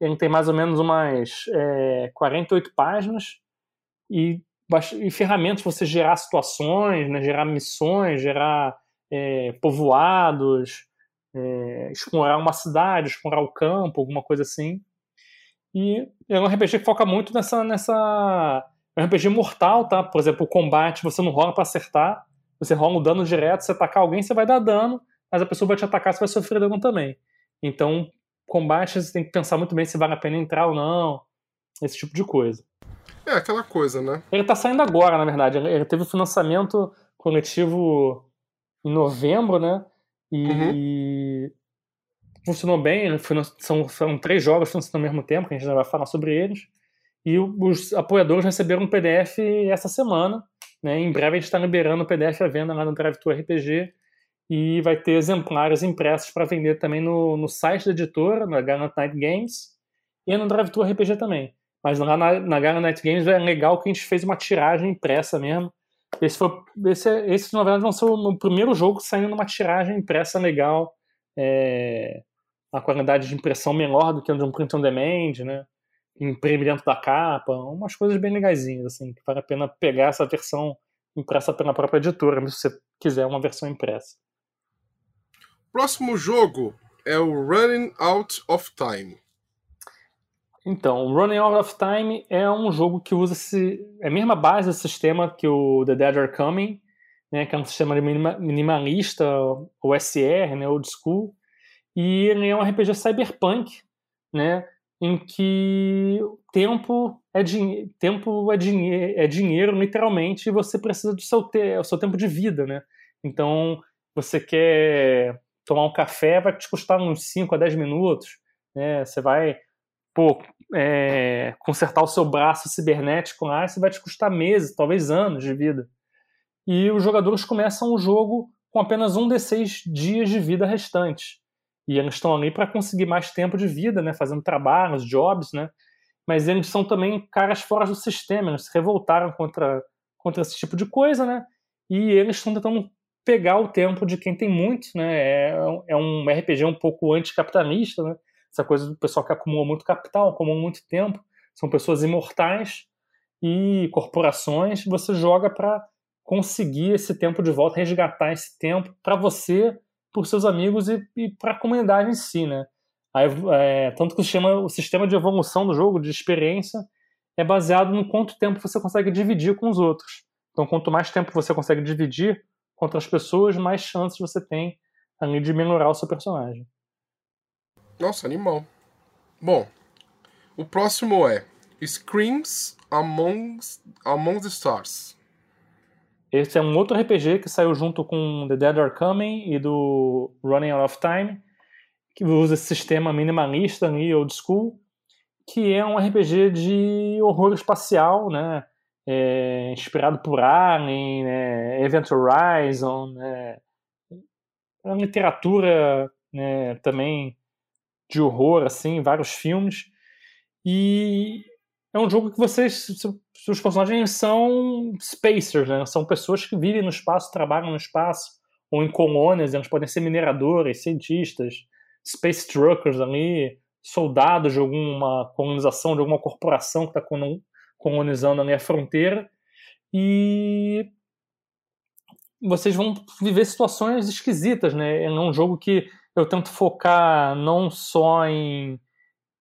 Ele tem mais ou menos umas é, 48 páginas e, e ferramentas para você gerar situações, né? gerar missões, gerar é, povoados, é, explorar uma cidade, explorar o campo, alguma coisa assim. E é um RPG que foca muito nessa. nessa é um RPG mortal, tá? Por exemplo, o combate você não rola para acertar, você rola um dano direto, se atacar alguém, você vai dar dano, mas a pessoa vai te atacar, você vai sofrer dano também. Então, combate você tem que pensar muito bem se vale a pena entrar ou não, esse tipo de coisa. É aquela coisa, né? Ele tá saindo agora, na verdade. Ele teve o financiamento coletivo em novembro, né? E uhum. Funcionou bem. São, são três jogos funcionando ao mesmo tempo, que a gente vai falar sobre eles. E os apoiadores receberam um PDF essa semana. Né? Em breve a gente está liberando o PDF à venda lá no Drive to RPG. E vai ter exemplares impressos para vender também no, no site da editora, na Garnet Night Games, e no Drive to RPG também. Mas lá na, na Garnet Night Games é legal que a gente fez uma tiragem impressa mesmo esse, foi, esse, esse, na verdade, vai ser o primeiro jogo saindo numa tiragem impressa legal, é, a qualidade de impressão menor do que a de um print on demand, né? Imprime dentro da capa, umas coisas bem legaisinhas, assim, que vale a pena pegar essa versão impressa pela própria editora, se você quiser uma versão impressa. Próximo jogo é o Running Out of Time. Então, Running Out of Time é um jogo que usa esse, é a mesma base do sistema que o The Dead Are Coming, né, que é um sistema minimalista, o SR, né, old school, e ele é um RPG cyberpunk, né, em que tempo é, din tempo é, din é dinheiro, literalmente, e você precisa do seu, te o seu tempo de vida, né? Então, você quer tomar um café, vai te custar uns 5 a 10 minutos, né? Você vai pô, é, consertar o seu braço cibernético lá, isso vai te custar meses, talvez anos de vida. E os jogadores começam o jogo com apenas um desses dias de vida restantes. E eles estão ali para conseguir mais tempo de vida, né, fazendo trabalhos, jobs, né? Mas eles são também caras fora do sistema, eles se revoltaram contra, contra esse tipo de coisa, né? E eles estão tentando pegar o tempo de quem tem muito, né? É, é um RPG um pouco anticapitalista, né? essa coisa do pessoal que acumula muito capital, acumula muito tempo, são pessoas imortais e corporações, você joga para conseguir esse tempo de volta, resgatar esse tempo para você, por seus amigos e, e para a comunidade em si, né? Aí, é, tanto que o sistema, o sistema de evolução do jogo, de experiência, é baseado no quanto tempo você consegue dividir com os outros. Então, quanto mais tempo você consegue dividir com outras pessoas, mais chances você tem ali de melhorar o seu personagem. Nossa, animal. Bom, o próximo é Screams Among, Among the Stars. Esse é um outro RPG que saiu junto com The Dead Are Coming e do Running Out of Time, que usa esse sistema minimalista e old school, que é um RPG de horror espacial, né? É, inspirado por Alien, né? Event Horizon, né? É uma literatura né, também de horror, assim, vários filmes. E é um jogo que vocês, seus personagens são spacers, né? São pessoas que vivem no espaço, trabalham no espaço, ou em colônias, eles podem ser mineradores, cientistas, space truckers ali, soldados de alguma colonização, de alguma corporação que está colonizando ali a fronteira. E vocês vão viver situações esquisitas, né? É um jogo que eu tento focar não só em,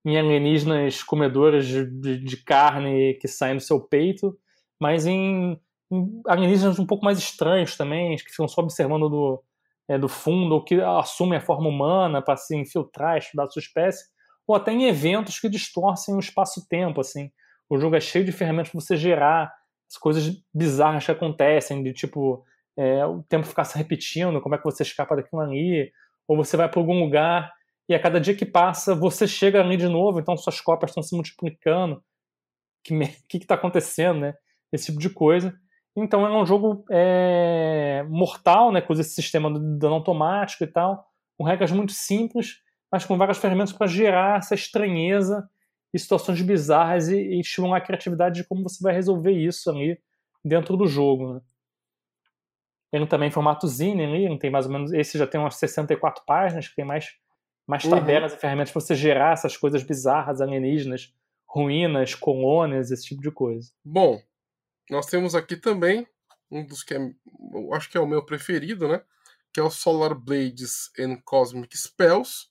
em alienígenas comedores de, de, de, carne que saem do seu peito, mas em, em, alienígenas um pouco mais estranhos também, que ficam só observando do, é, do fundo, ou que assumem a forma humana para se infiltrar, estudar a sua espécie, ou até em eventos que distorcem o espaço-tempo, assim. O jogo é cheio de ferramentas para você gerar as coisas bizarras que acontecem, de tipo, é, o tempo ficar se repetindo, como é que você escapa daquilo ali, ou você vai para algum lugar e a cada dia que passa você chega ali de novo, então suas cópias estão se multiplicando. O que está acontecendo, né? Esse tipo de coisa. Então é um jogo é, mortal, né? Com esse sistema de dano automático e tal, com regras muito simples, mas com várias ferramentas para gerar essa estranheza e situações bizarras e, e estimular a criatividade de como você vai resolver isso ali dentro do jogo. Né? Ele também em formato zine ali, tem mais ou menos. Esse já tem umas 64 páginas, que tem mais, mais uhum. tabelas uhum. e ferramentas para você gerar essas coisas bizarras, alienígenas, ruínas, colônias, esse tipo de coisa. Bom, nós temos aqui também um dos que é, eu acho que é o meu preferido, né? Que é o Solar Blades and Cosmic Spells.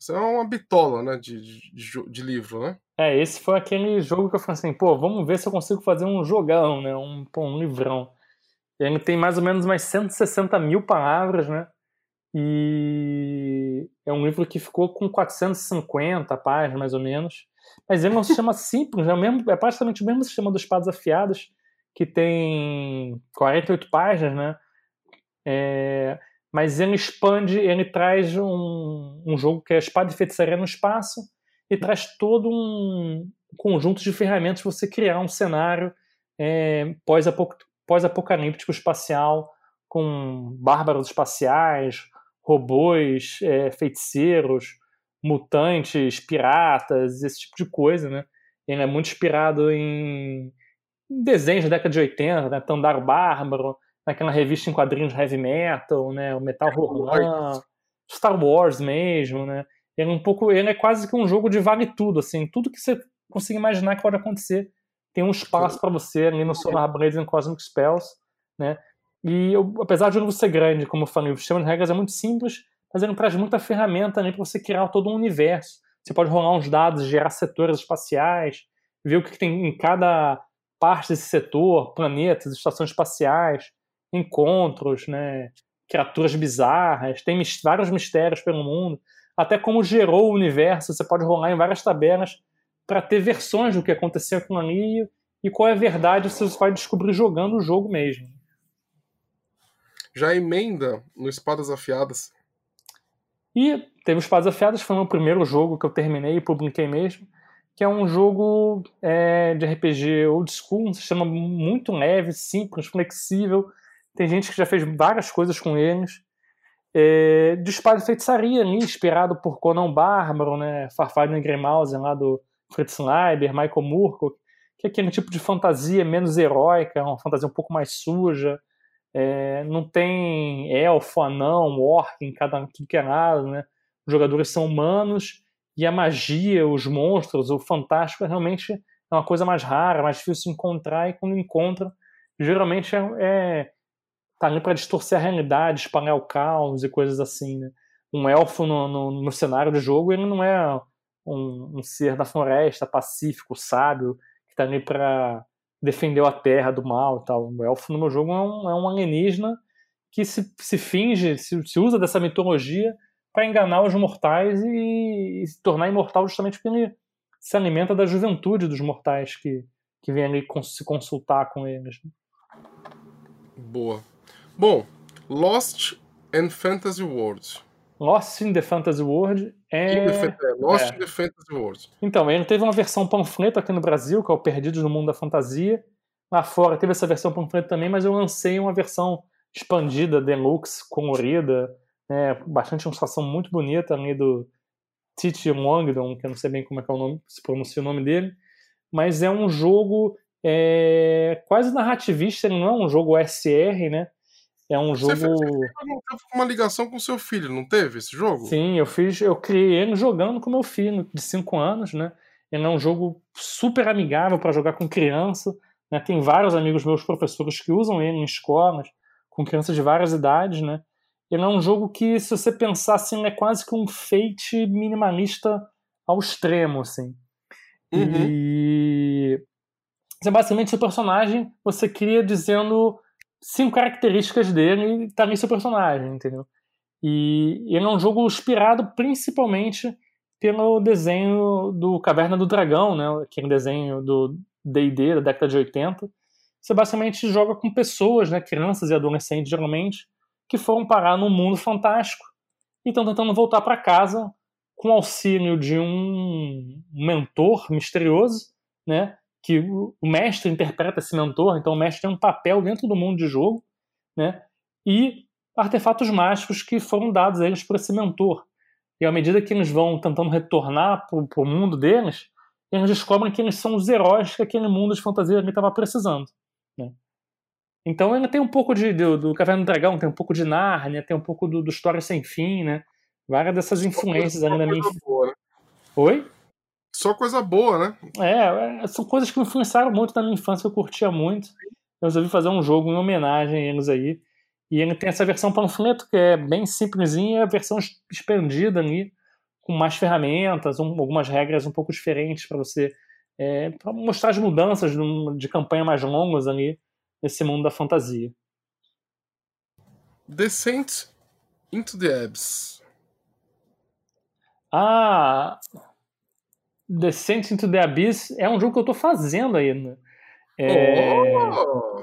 Isso é uma bitola, né? De, de, de, livro, né? É, esse foi aquele jogo que eu falei assim, pô, vamos ver se eu consigo fazer um jogão, né? Um, pô, um livrão. Ele tem mais ou menos umas 160 mil palavras, né? E é um livro que ficou com 450 páginas, mais ou menos. Mas ele é um sistema simples, é, mesmo, é praticamente o mesmo sistema dos Espadas Afiadas, que tem 48 páginas, né? É, mas ele expande, ele traz um, um jogo que é Espada e Feitiçaria no Espaço e traz todo um conjunto de ferramentas para você criar um cenário é, pós-apocalíptico espacial com bárbaros espaciais, robôs, é, feiticeiros, mutantes, piratas, esse tipo de coisa, né? Ele é muito inspirado em desenhos da década de 80, né? Tandaro Bárbaro, naquela revista em quadrinhos heavy metal, né? O Metal Roland, Star Wars mesmo, né? Ele é um pouco, ele é quase que um jogo de vale tudo, assim, tudo que você consiga imaginar que pode acontecer tem um espaço para você ali no Solar Blades and Cosmic Spells, né? E eu, apesar de não ser grande, como eu falei, o sistema de regras é muito simples, mas ele traz muita ferramenta ali para você criar todo um universo. Você pode rolar uns dados, gerar setores espaciais, ver o que tem em cada parte desse setor, planetas, estações espaciais, encontros, né, criaturas bizarras, tem vários mistérios pelo mundo, até como gerou o universo, você pode rolar em várias tabelas para ter versões do que aconteceu com ali e qual é a verdade você vai descobrir jogando o jogo mesmo. Já emenda no Espadas Afiadas. E teve Espadas Afiadas, foi o meu primeiro jogo que eu terminei e publiquei mesmo, que é um jogo é, de RPG old school, um sistema muito leve, simples, flexível, tem gente que já fez várias coisas com eles. É, de espada e feitiçaria ali, inspirado por Conan Bárbaro, né? Farfadner Greymouse lá do Fritz Leiber, Michael Moorcock, que é aquele tipo de fantasia menos heróica, uma fantasia um pouco mais suja. É, não tem elfo, anão, orc em cada tudo que é nada, né? Os jogadores são humanos e a magia, os monstros, o fantástico é realmente é uma coisa mais rara, mais difícil de encontrar e quando encontra, geralmente é, é tá ali para distorcer a realidade, espalhar o caos e coisas assim, né? Um elfo no, no, no cenário do jogo, ele não é um, um, ser da floresta, pacífico, sábio, que tá ali para defender a terra do mal e tal. O elfo no meu jogo é um, é um alienígena que se, se finge, se, se usa dessa mitologia para enganar os mortais e, e, se tornar imortal justamente porque ele se alimenta da juventude dos mortais que, que vem ali se consultar com eles. Boa. Bom, Lost and Fantasy World. Lost in the Fantasy World é. é Lost é. in the Fantasy World. Então, ele teve uma versão panfleto aqui no Brasil, que é o Perdidos no Mundo da Fantasia. Lá fora teve essa versão panfleto também, mas eu lancei uma versão expandida, deluxe, colorida, né, bastante uma situação muito bonita ali do Titi Longdon, que eu não sei bem como é que é o nome, se pronuncia o nome dele, mas é um jogo é, quase narrativista, ele não é um jogo SR, né? É um jogo. Você fez uma ligação com seu filho, não teve esse jogo? Sim, eu fiz, eu criei ele jogando com meu filho de 5 anos, né? Ele é um jogo super amigável para jogar com criança. Né? Tem vários amigos meus professores que usam ele em escolas, com crianças de várias idades, né? Ele é um jogo que, se você pensar assim, é quase que um fate minimalista ao extremo, assim. Uhum. E basicamente o personagem você cria dizendo cinco características dele e tá nesse personagem, entendeu? E ele é um jogo inspirado principalmente pelo desenho do Caverna do Dragão, né? Aquele desenho do D&D da década de 80. Você basicamente joga com pessoas, né? Crianças e adolescentes, geralmente, que foram parar num mundo fantástico e estão tentando voltar para casa com auxílio de um mentor misterioso, né? Que o mestre interpreta esse mentor, então o mestre tem um papel dentro do mundo de jogo, né? E artefatos mágicos que foram dados a eles por esse mentor. E à medida que eles vão tentando retornar para o mundo deles, eles descobrem que eles são os heróis que aquele mundo de fantasia estava precisando. Né? Então ele tem um pouco de, do, do Caverna do Dragão, tem um pouco de Narnia, tem um pouco do, do História Sem Fim, né? Várias dessas influências ali na minha. Boa, né? Oi? Só coisa boa, né? É, é, são coisas que me influenciaram muito na minha infância, que eu curtia muito. Eu resolvi fazer um jogo em homenagem a eles aí. E ele tem essa versão panfleto, que é bem simplesinha, a versão expandida ali, com mais ferramentas, um, algumas regras um pouco diferentes para você é, pra mostrar as mudanças de, de campanha mais longas ali nesse mundo da fantasia. Descent into the Abyss. Ah, Descent into the Abyss é um jogo que eu tô fazendo ainda. É, Oh!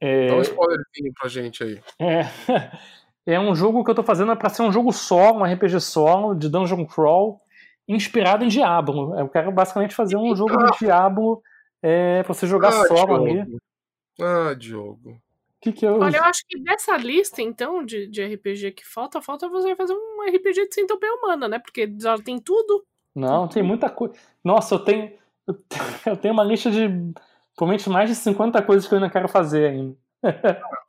é, Dá um spoilerzinho pra gente aí. é, é um jogo que eu tô fazendo para ser um jogo solo, um RPG solo de Dungeon Crawl, inspirado em Diablo. Eu quero basicamente fazer um jogo de Diablo é, pra você jogar Ah, solo ali. Ah, Diogo. Que que eu... Olha, eu acho que dessa lista, então, de, de RPG que falta, falta você fazer um RPG de centopeia humana, né? Porque já tem tudo. Não, tem muita coisa. Nossa, eu tenho, eu tenho- uma lista de provavelmente mais de 50 coisas que eu ainda quero fazer ainda.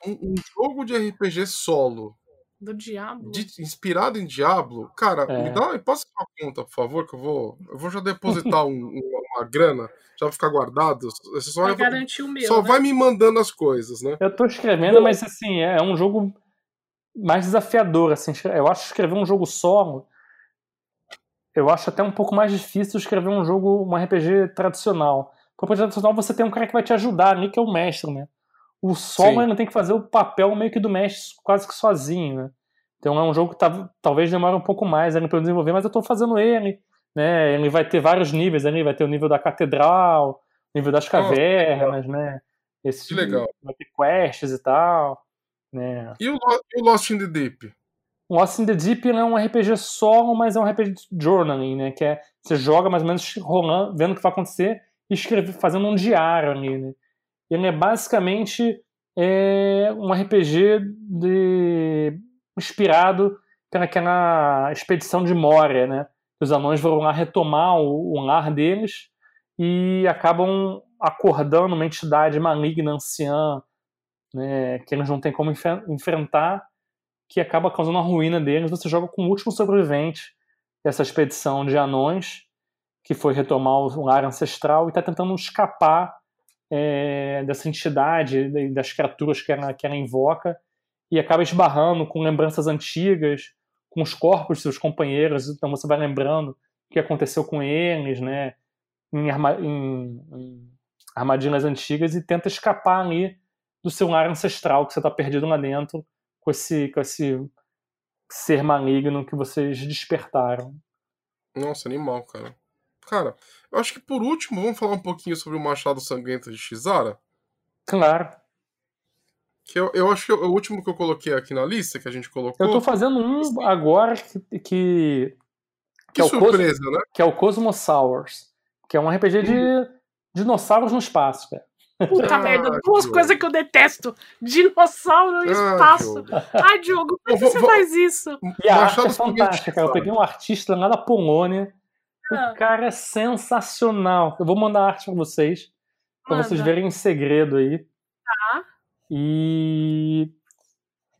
Um, um jogo de RPG solo, Do diabo. de- inspirado em Diablo, cara, É. me dá uma, posso uma conta, por favor, que eu vou, eu vou já depositar um- um- uma grana, já vai ficar guardado. Você só, Pra vai, garantir o meu. só né? vai me mandando as coisas, né? Eu tô escrevendo, mas assim, é um jogo mais desafiador, assim. Eu acho que escrever um jogo solo, eu acho até um pouco mais difícil escrever um jogo, um RPG tradicional. Porque tradicional você tem um cara que vai te ajudar ali, que é o mestre, né? O solo ainda tem que fazer o papel meio que do mestre quase que sozinho, né? Então é um jogo que tá- talvez demore um pouco mais pra eu desenvolver, mas eu tô fazendo ele, né? Ele vai ter vários níveis ali, vai ter o nível da catedral, o nível das cavernas, né? Esse, Que legal. Vai ter quests e tal, né? E o, e o Lost in the Deep? Lost in the Deep ele é um RPG solo, mas é um RPG de journaling, né? Que é você joga mais ou menos rolando, vendo o que vai acontecer e escreve, fazendo um diário ali, né? Ele é basicamente é, um RPG de, inspirado pelaquela expedição de Moria, né? Os anões vão lá retomar o, o lar deles e acabam acordando uma entidade maligna, anciã, né? Que eles não têm como enfe- enfrentar que acaba causando a ruína deles. Você joga com o último sobrevivente dessa expedição de anões, que foi retomar o lar ancestral e está tentando escapar é, dessa entidade, das criaturas que ela, que ela invoca, e acaba esbarrando com lembranças antigas, com os corpos de seus companheiros. Então você vai lembrando o que aconteceu com eles, né? Em, arma- em- em armadilhas antigas e tenta escapar ali do seu lar ancestral que você está perdido lá dentro com esse, com esse ser maligno que vocês despertaram. Nossa, animal, cara. Cara, eu acho que por último, vamos falar um pouquinho sobre o Machado Sangrento de Shizara. Claro. Que eu, eu acho que é o último que eu coloquei aqui na lista, que a gente colocou. Eu tô fazendo um agora que, que, Que é o surpresa, né? que é o Cosmosaurs, que é um RPG de dinossauros no espaço, cara. Puta Ah, merda, duas coisas que eu detesto: dinossauro e Ah, espaço. Diogo. Ai, Diogo, por que Vou- você vou- faz isso? E a arte é fantástica, cara. Eu peguei um artista lá da Polônia. Ah. O cara é sensacional. Eu vou mandar a arte pra vocês, pra Manda. vocês verem em segredo aí. Tá. E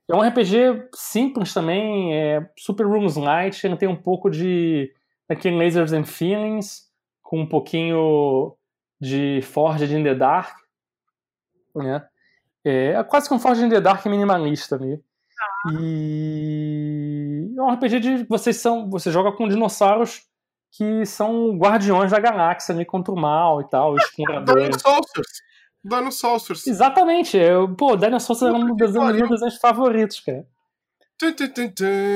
é um RPG simples também, é Super Rooms Light, ele tem um pouco de daquele Lasers and Feelings, com um pouquinho de Forged in the Dark, né? É quase que um Forged in the Dark minimalista ali. E é um RPG de vocês são, você joga com dinossauros que são guardiões da galáxia ali contra o mal e tal, exploradores. Dino Saucers. Dino Saucers. Exatamente. Eu, pô, Daniel Souza era um dos meus desenhos favoritos, cara.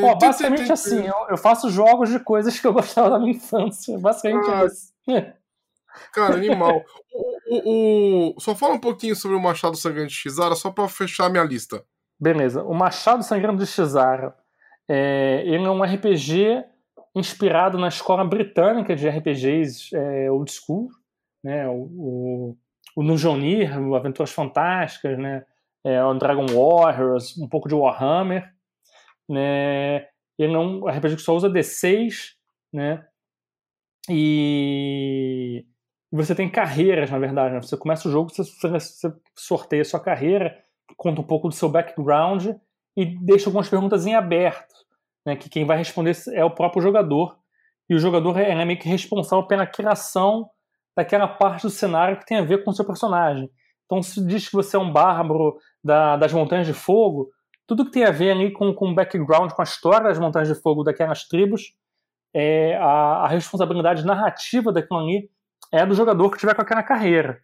Pô, basicamente assim, eu, eu, faço jogos de coisas que eu gostava da minha infância. Basicamente ah, isso. Cara, animal. o, o, o, só fala um pouquinho sobre o Machado Sangrante de Xizara, só pra fechar minha lista. Beleza. O Machado Sangrante de Xizara, é, ele é um RPG inspirado na escola britânica de RPGs é, old school, né? O, o, o Nujonir, o Aventuras Fantásticas, né? É, o Dragon Warriors, um pouco de Warhammer, né? Ele é um RPG que só usa D6, né? E você tem carreiras, na verdade. Né? Você começa o jogo, você, você sorteia a sua carreira, conta um pouco do seu background e deixa algumas perguntas em aberto né, que quem vai responder é o próprio jogador, e o jogador é, é meio que responsável pela criação daquela parte do cenário que tem a ver com o seu personagem. Então, se diz que você é um bárbaro da, das Montanhas de Fogo, tudo que tem a ver ali com, com o background, com a história das Montanhas de Fogo daquelas tribos, é, a, a responsabilidade narrativa daquilo ali é do jogador que tiver com aquela carreira.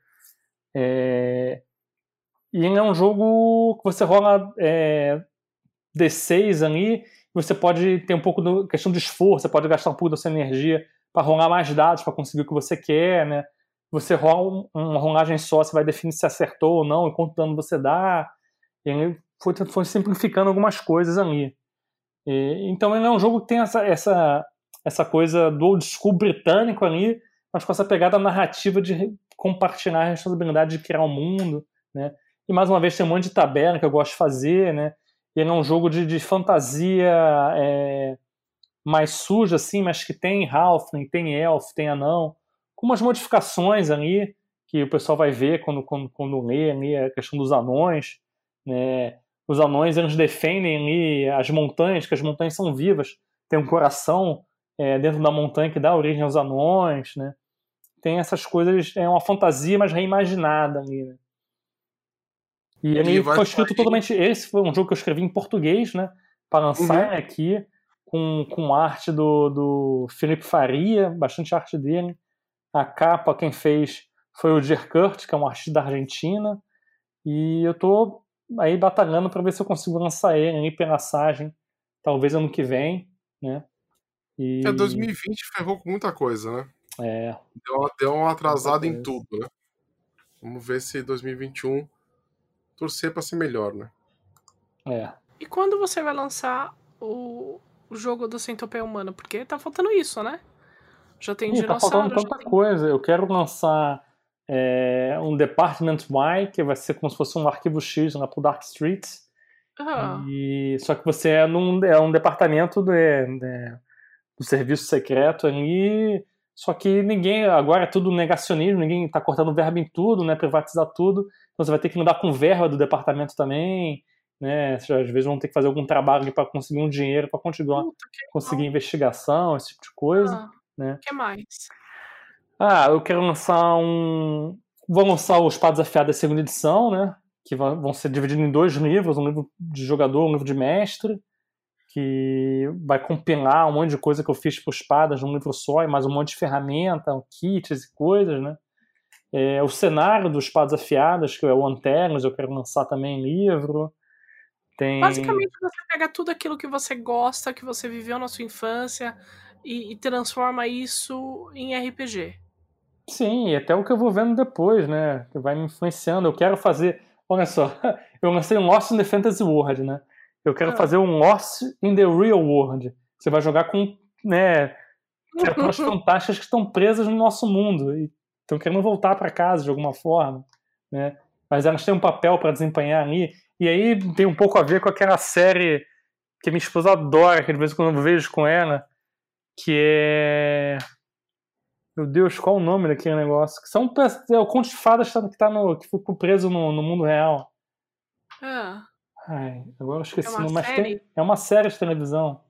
É, e é um jogo que você rola é, D6 ali você pode ter um pouco da questão de esforço, você pode gastar um pouco da sua energia para rolar mais dados para conseguir o que você quer, né? Você rola uma rolagem só, você vai definir se acertou ou não, e quanto dano você dá. Ele foi, foi simplificando algumas coisas ali. E, então ele é um jogo que tem essa, essa, essa coisa do old school britânico ali, mas com essa pegada narrativa de compartilhar a responsabilidade de criar o um mundo, né? E mais uma vez tem um monte de tabela que eu gosto de fazer, né? ele é um jogo de, de fantasia é, mais suja, assim, mas que tem Halfling, tem Elf, tem Anão, com umas modificações ali, que o pessoal vai ver quando, quando, quando lê ali a questão dos anões. Né? Os anões, eles defendem ali as montanhas, que as montanhas são vivas, tem um coração é, dentro da montanha que dá origem aos anões, né? Tem essas coisas, é uma fantasia, mas reimaginada ali, né? E ele foi escrito totalmente. Esse foi um jogo que eu escrevi em português, né? Para lançar uhum. aqui, com, com arte do, do Felipe Faria, bastante arte dele. A capa, quem fez foi o Jer Kurt, que é um artista da Argentina. E eu tô aí batalhando para ver se eu consigo lançar ele aí pela passagem, talvez ano que vem, né? E... É, 2020 ferrou com muita coisa, né? É. Deu, deu uma atrasada em tudo, né? Vamos ver se 2021 torcer para ser melhor, né? É. E quando você vai lançar o, o jogo do Centopeia Humana? Porque tá faltando isso, né? Já tem Ih, dinossauro. Tá faltando tanta tem... coisa. Eu quero lançar é, um Department Y, que vai ser como se fosse um arquivo X lá pro Dark Streets. Ah. E, só que você é, num, é um departamento de, de, do serviço secreto ali. Só que ninguém. Agora é tudo negacionismo, ninguém tá cortando verbo em tudo, né? Privatizar tudo. Então você vai ter que mudar com verba do departamento também, né? Às vezes vão ter que fazer algum trabalho para conseguir um dinheiro para continuar, conseguir investigação, esse tipo de coisa, ah, né? O que mais? Ah, eu quero lançar um... Vou lançar o Espada Desafiada da segunda edição, né? Que vão ser divididos em dois livros, um livro de jogador, um livro de mestre, que vai compilar um monte de coisa que eu fiz para espadas num livro só, e mais um monte de ferramenta, kits e coisas, né? É, o cenário dos Espadas Afiadas, que é o Anternos, eu quero lançar também livro. Tem... Basicamente, você pega tudo aquilo que você gosta, que você viveu na sua infância, e, e transforma isso em RPG. Sim, e até o que eu vou vendo depois, né? Que vai me influenciando. Eu quero fazer. Olha só, eu lancei um Lost in the Fantasy World, né? Eu quero ah. fazer um Lost in the Real World. Você vai jogar com, né? Criaturas fantásticas que estão presas no nosso mundo. E estão querendo voltar para casa de alguma forma, né? Mas elas têm um papel para desempenhar ali. E aí tem um pouco a ver com aquela série que minha esposa adora, que de vez em quando eu vejo com ela, que é. Meu Deus, qual o nome daquele negócio? Que são é o conto de fadas que tá no que ficou preso no, no mundo real. Ah. Ai, agora eu esqueci. É uma, mas série? Tem, é uma série de televisão.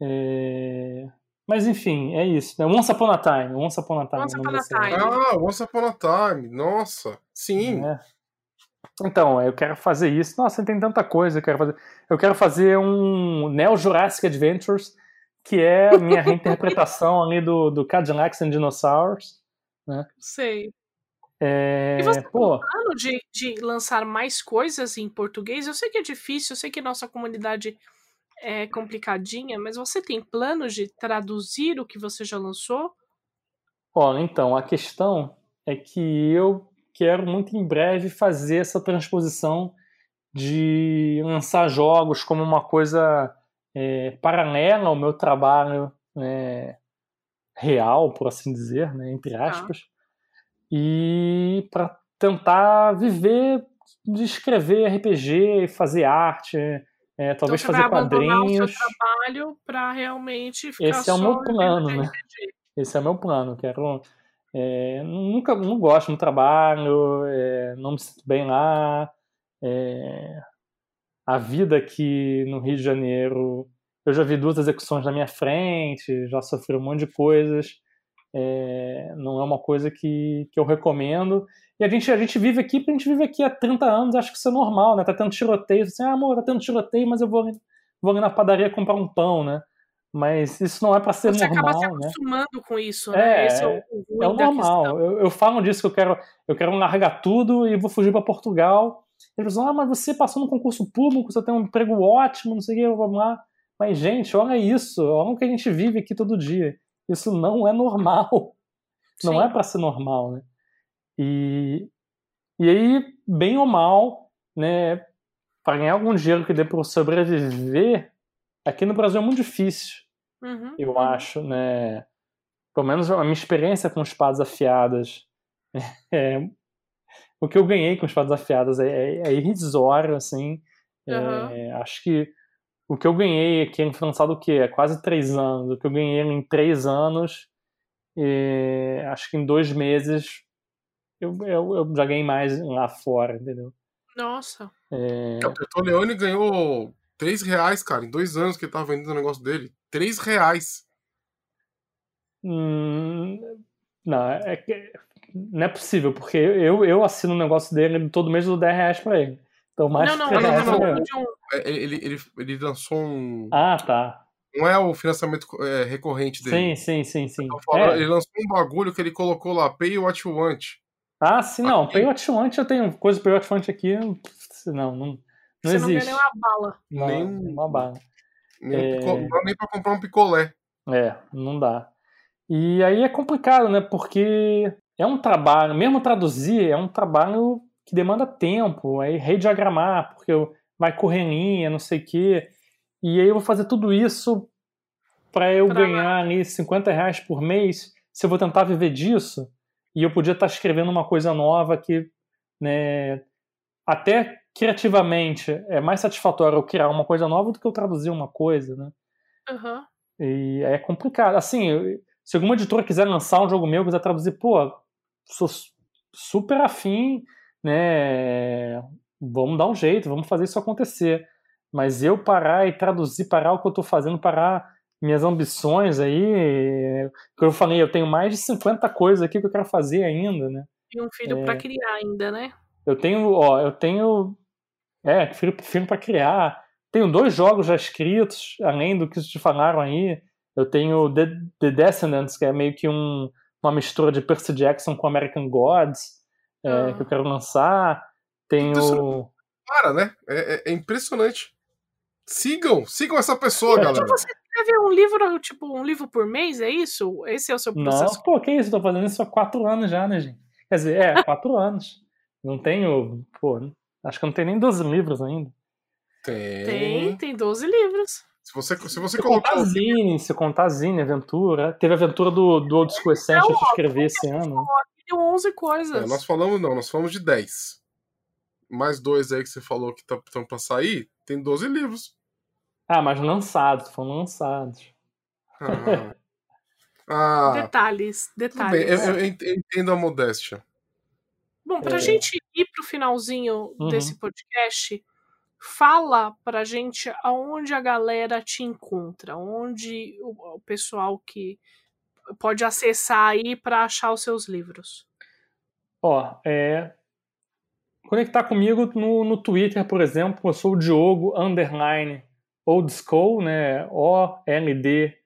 É... Mas enfim, é isso. Né? Once Upon a Time. Once Upon a Time. Once Upon a Time. Ah, Once Upon a Time. Nossa, sim. É. Então, eu quero fazer isso. Nossa, tem tanta coisa. Eu quero fazer, eu quero fazer um Neo Jurassic Adventures, que é a minha reinterpretação ali do, do Cadillacs and Dinosaurs. Né? Sei. É, e você pô, tem plano de, de lançar mais coisas em português? Eu sei que é difícil, eu sei que nossa comunidade é complicadinha, mas você tem planos de traduzir o que você já lançou? Olha, então, a questão é que eu quero muito em breve fazer essa transposição de lançar jogos como uma coisa é, paralela ao meu trabalho é, real, por assim dizer, né, entre tá. aspas, ah. E para tentar viver de escrever RPG, fazer arte, é, talvez então, fazer quadrinhos. O seu trabalho para realmente ficar Esse é o meu plano, né? Esse é o meu plano. Quero é, nunca não gosto do trabalho, é, não me sinto bem lá. É, a vida aqui no Rio de Janeiro, eu já vi duas execuções na minha frente, já sofri um monte de coisas. É, não é uma coisa que, que eu recomendo. E a gente, a gente vive aqui, porque a gente vive aqui há 30 anos, acho que isso é normal, né? Tá tendo tiroteio, assim, ah, amor, tá tendo tiroteio, mas eu vou, vou ali na padaria comprar um pão, né? Mas isso não é para ser Você normal, acaba se né? acostumando né? com isso, né? É, Esse é o, o, é o normal. Eu, eu, falo disso que eu quero, eu quero largar tudo e vou fugir para Portugal. Eles falam, ah, mas você passou no concurso público, você tem um emprego ótimo, não sei o que, vamos lá. Mas, gente, olha isso, olha o que a gente vive aqui todo dia. Isso não é normal. Sim. Não é para ser normal, né? E, e aí, bem ou mal, né, para ganhar algum dinheiro que dê para sobreviver, aqui no Brasil é muito difícil, uhum, eu uhum. acho, né? Pelo menos a minha experiência com espadas afiadas, é, o que eu ganhei com espadas afiadas é, é, é irrisório, assim. Uhum. É, acho que o que eu ganhei aqui no lançado o quê? É quase três anos. O que eu ganhei em três anos, acho que em dois meses eu, eu, eu já ganhei mais lá fora, entendeu? Nossa. É... O Bertoleone ganhou 3 reais, cara, em dois anos que ele tava vendendo o negócio dele. 3 reais. Hum, não, é que não é possível, porque eu, eu assino o negócio dele todo mês do 10 reais pra ele. Então, mais não, não, não, não, não, não. É, ele, ele, ele lançou um. Ah, tá. Não é o financiamento é, recorrente dele. Sim, sim, sim, sim. Falando, é. Ele lançou um bagulho que ele colocou lá, Pay What You Want. Ah, sim, não. Aqui. Pay What You Want, eu tenho coisa Pay What You Want aqui. Não, não, não Você existe. não ganha nem uma bala. Não, nem uma bala. Nem, é... não dá nem pra comprar um picolé. É, não dá. E aí é complicado, né? Porque é um trabalho, mesmo traduzir, é um trabalho que demanda tempo, aí rediagramar, porque vai correr linha, não sei o quê. E aí eu vou fazer tudo isso para eu pra... ganhar ali 50 reais por mês, se eu vou tentar viver disso, e eu podia estar escrevendo uma coisa nova que, né, até criativamente é mais satisfatório eu criar uma coisa nova do que eu traduzir uma coisa, né? Uhum. E é complicado. Assim, se alguma editora quiser lançar um jogo meu, quiser traduzir, pô, sou super afim, né? Vamos dar um jeito, vamos fazer isso acontecer. Mas eu parar e traduzir, parar o que eu estou fazendo, parar minhas ambições aí, que eu falei, eu tenho mais de 50 coisas aqui que eu quero fazer ainda, né? E um filho é... para criar ainda, né? Eu tenho, ó, eu tenho é, filho, filho para criar. Tenho dois jogos já escritos, além do que te falaram aí. Eu tenho The, The Descendants, que é meio que um, uma mistura de Percy Jackson com American Gods, é, ah. que eu quero lançar. Tenho. Para, né? É, é, é, impressionante. Sigam, sigam essa pessoa, é, galera. Você escreve um livro, tipo, um livro por mês, é isso? Esse é o seu processo? Não, pô, que isso? Tô fazendo isso há quatro anos já, né, gente? Quer dizer, é, quatro anos. Não tenho, pô, Acho que não tem nem 12 livros ainda. Tem. Tem, tem 12 livros. Se você, se você se colocar. Contar Zine, se contar Zine, Aventura. Teve a aventura do, do Old School Essential que eu escrevi esse ano. Tem 11 coisas. É, nós falamos, não, nós falamos de 10. Mais dois aí que você falou que estão tá, pra sair, tem 12 livros. Ah, mas lançados, foram lançados. Ah. ah. detalhes, detalhes. Bem, eu, eu, entendo a modéstia. Bom, para a é. gente ir para o finalzinho uhum. desse podcast, fala para a gente aonde a galera te encontra, onde o, o pessoal que pode acessar aí para achar os seus livros. Ó, é, conectar comigo no, no Twitter, por exemplo, eu sou o Diogo underline old school, né? O L D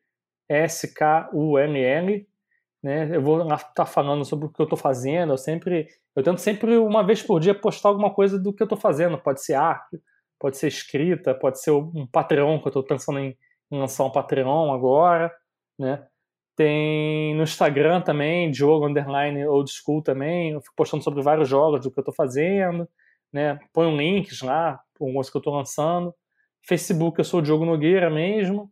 S K U L L, né? Eu vou estar tá falando sobre o que eu estou fazendo, eu sempre eu tento sempre, uma vez por dia, postar alguma coisa do que eu estou fazendo. Pode ser arte, pode ser escrita, pode ser um Patreon, que eu estou pensando em lançar um Patreon agora, né? Tem no Instagram também, Diogo Underline Old School também. Eu fico postando sobre vários jogos do que eu estou fazendo, né? Ponho links lá, alguns que eu estou lançando. Facebook, eu sou o Diogo Nogueira mesmo,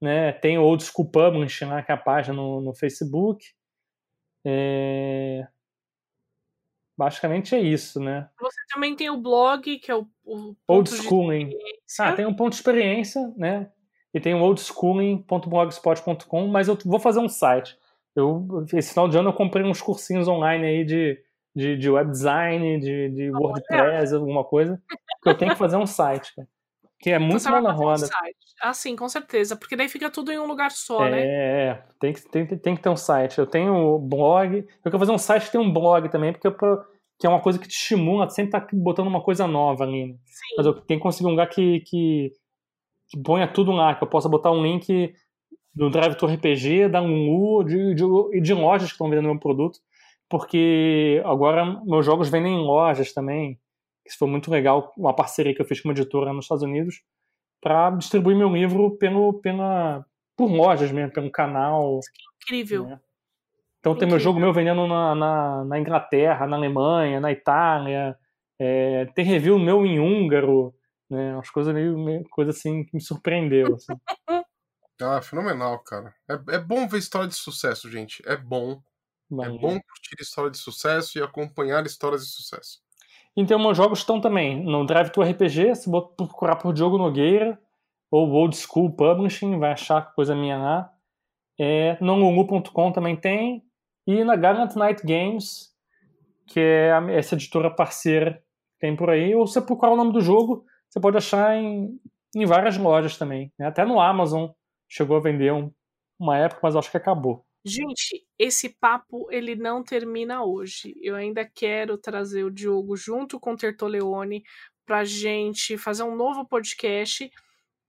né? Tem o Old School Publishing lá, que é a página no, no Facebook. É... Basicamente é isso, né? Você também tem o blog, que é o, o Old Schooling. Ah, tem um ponto de experiência, né? E tem o oldschooling.blogspot.com, mas eu vou fazer um site. Eu, esse final de ano eu comprei uns cursinhos online aí de, de, de web design, de, de WordPress, alguma coisa, que eu tenho que fazer um site, cara. Que é muito mal na roda. Um ah, sim, com certeza. Porque daí fica tudo em um lugar só, é, né? É, tem que, tem, tem que ter um site. Eu tenho blog. Eu quero fazer um site que tem um blog também, porque eu, que é uma coisa que te estimula, sempre tá botando uma coisa nova ali. Né? Sim. Mas eu tenho que conseguir um lugar que, que, que ponha tudo lá, que eu possa botar um link do Drive to RPG, da e de, de, de lojas que estão vendendo meu produto. Porque agora meus jogos vendem em lojas também. Isso foi muito legal, uma parceria que eu fiz com uma editora nos Estados Unidos para distribuir meu livro pelo, pela, por lojas mesmo, pelo canal. Incrível. Né? Então tem meu jogo meu vendendo na, na, na, Inglaterra, na Alemanha, na Itália. É, tem review meu em húngaro. Né? Umas coisas meio, meio coisa assim que me surpreendeu. Assim. ah, fenomenal, cara. É, é bom ver história de sucesso, gente. É bom. É bom curtir história de sucesso e acompanhar histórias de sucesso. Então, meus jogos estão também no Drive to RPG, se procurar por Diogo Nogueira, ou Old School Publishing, vai achar coisa minha lá. É, no Lulu.com também tem. E na Gallant Night Games, que é essa editora parceira tem por aí. Ou você procurar o nome do jogo, você pode achar em, em várias lojas também. Né? Até no Amazon chegou a vender um, uma época, mas acho que acabou. Gente, esse papo ele não termina hoje. Eu ainda quero trazer o Diogo junto com o Tertoleone pra gente fazer um novo podcast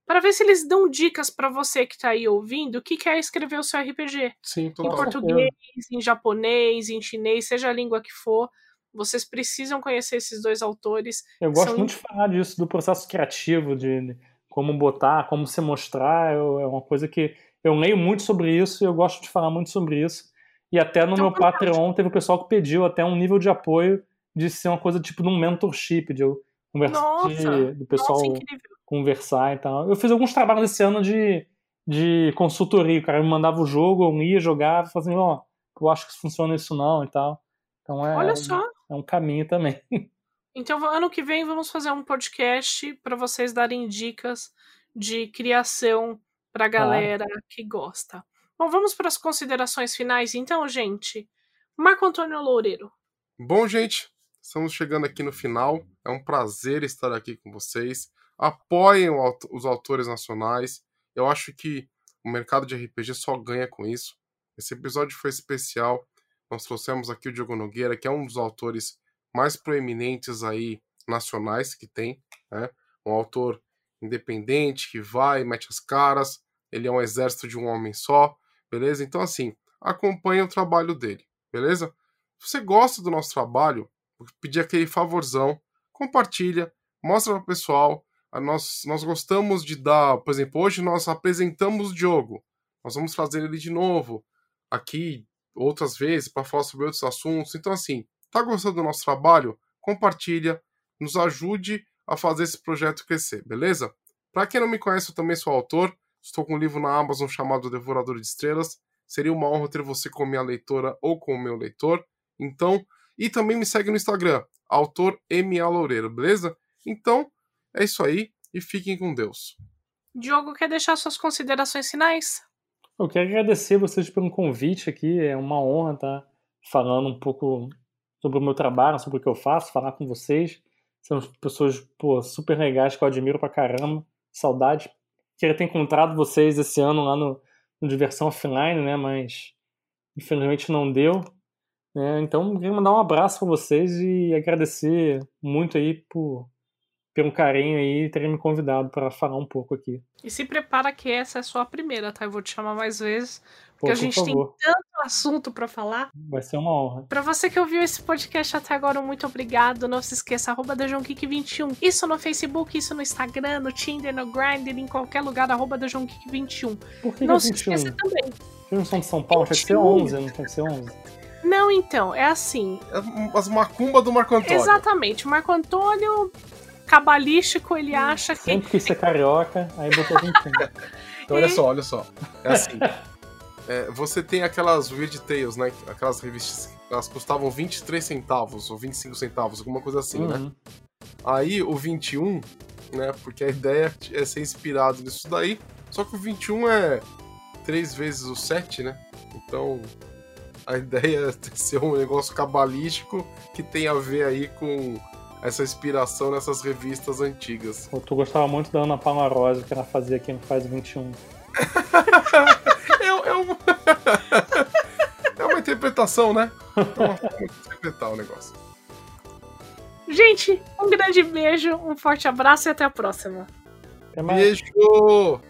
para ver se eles dão dicas para você que tá aí ouvindo que quer escrever o seu RPG. Sim, Em português, em japonês, em chinês, seja a língua que for. Vocês precisam conhecer esses dois autores. Eu gosto São... muito de falar disso, do processo criativo, de como botar, como se mostrar. É uma coisa que eu leio muito sobre isso e eu gosto de falar muito sobre isso. E até no então, meu Patreon teve o pessoal que pediu até um nível de apoio de ser uma coisa tipo de um mentorship, de eu conversar, nossa, do pessoal nossa, conversar e tal. Eu fiz alguns trabalhos esse ano de, de consultoria. O cara me mandava o jogo, eu ia, jogava, fazendo, ó, oh, eu acho que funciona isso não e tal. Então é, Olha só. É um caminho também. Então, ano que vem, vamos fazer um podcast para vocês darem dicas de criação para a galera claro. que gosta. Bom, vamos para as considerações finais, então, gente. Marco Antônio Loureiro. Bom, gente, estamos chegando aqui no final. É um prazer estar aqui com vocês. Apoiem os autores nacionais. Eu acho que o mercado de RPG só ganha com isso. Esse episódio foi especial. Nós trouxemos aqui o Diogo Nogueira, que é um dos autores mais proeminentes aí nacionais que tem, né? Um autor independente que vai, mete as caras, ele é um exército de um homem só, beleza? Então, assim, acompanhe o trabalho dele, beleza? Se você gosta do nosso trabalho, pedir aquele favorzão, compartilha, mostra para o pessoal. Nós, nós gostamos de dar, por exemplo, hoje nós apresentamos o Diogo, nós vamos trazer ele de novo aqui outras vezes para falar sobre outros assuntos. Então, assim, tá gostando do nosso trabalho? Compartilha, nos ajude a fazer esse projeto crescer, beleza? Para quem não me conhece, eu também sou autor. Estou com um livro na Amazon chamado Devorador de Estrelas. Seria uma honra ter você como minha leitora ou como meu leitor. Então, e também me segue no Instagram, autor M.A. Loureiro, beleza? Então, é isso aí e fiquem com Deus. Diogo, quer deixar suas considerações finais? Eu quero agradecer vocês pelo convite aqui. É uma honra estar falando um pouco sobre o meu trabalho, sobre o que eu faço, falar com vocês. São pessoas pô, super legais que eu admiro pra caramba. Saudade Queria ter encontrado vocês esse ano lá no, no Diversão Offline, né? Mas infelizmente não deu. Né? Então, queria mandar um abraço para vocês e agradecer muito aí por, pelo carinho aí e terem me convidado para falar um pouco aqui. E se prepara que essa é só a primeira, tá? Eu vou te chamar mais vezes. Pô, Porque a por gente favor. tem tanto assunto pra falar. Vai ser uma honra. Pra você que ouviu esse podcast até agora, muito obrigado. Não se esqueça, arroba DaJohnGeek21. Isso no Facebook, isso no Instagram, no Tinder, no Grindr, em qualquer lugar, arroba DaJohnGeek21. Por que, Não que se é 21? esqueça também. Vocês não são de São Paulo, tinha que ser 21. 11, não tinha que ser 11. Não, então, é assim. É As macumba do Marco Antônio. Exatamente. O Marco Antônio, cabalístico, ele acha que. Sempre quis ser carioca, aí botou 21. Então, olha só, olha só. É assim. é, você tem aquelas Weird Tales, né? Aquelas revistas. Elas custavam 23 centavos ou 25 centavos, alguma coisa assim, né? Uhum. Aí o 21, né? Porque a ideia é ser inspirado nisso daí. Só que o 21 é três vezes o 7, né? Então a ideia é ser um negócio cabalístico que tem a ver aí com essa inspiração nessas revistas antigas. Pô, Tu gostava muito da Ana Paula Rosa, que ela fazia aqui no Faz 21. É, é uma... é uma interpretação, né? É uma forma de interpretar o negócio. Gente, um grande beijo, um forte abraço e até a próxima. Até mais. Beijo!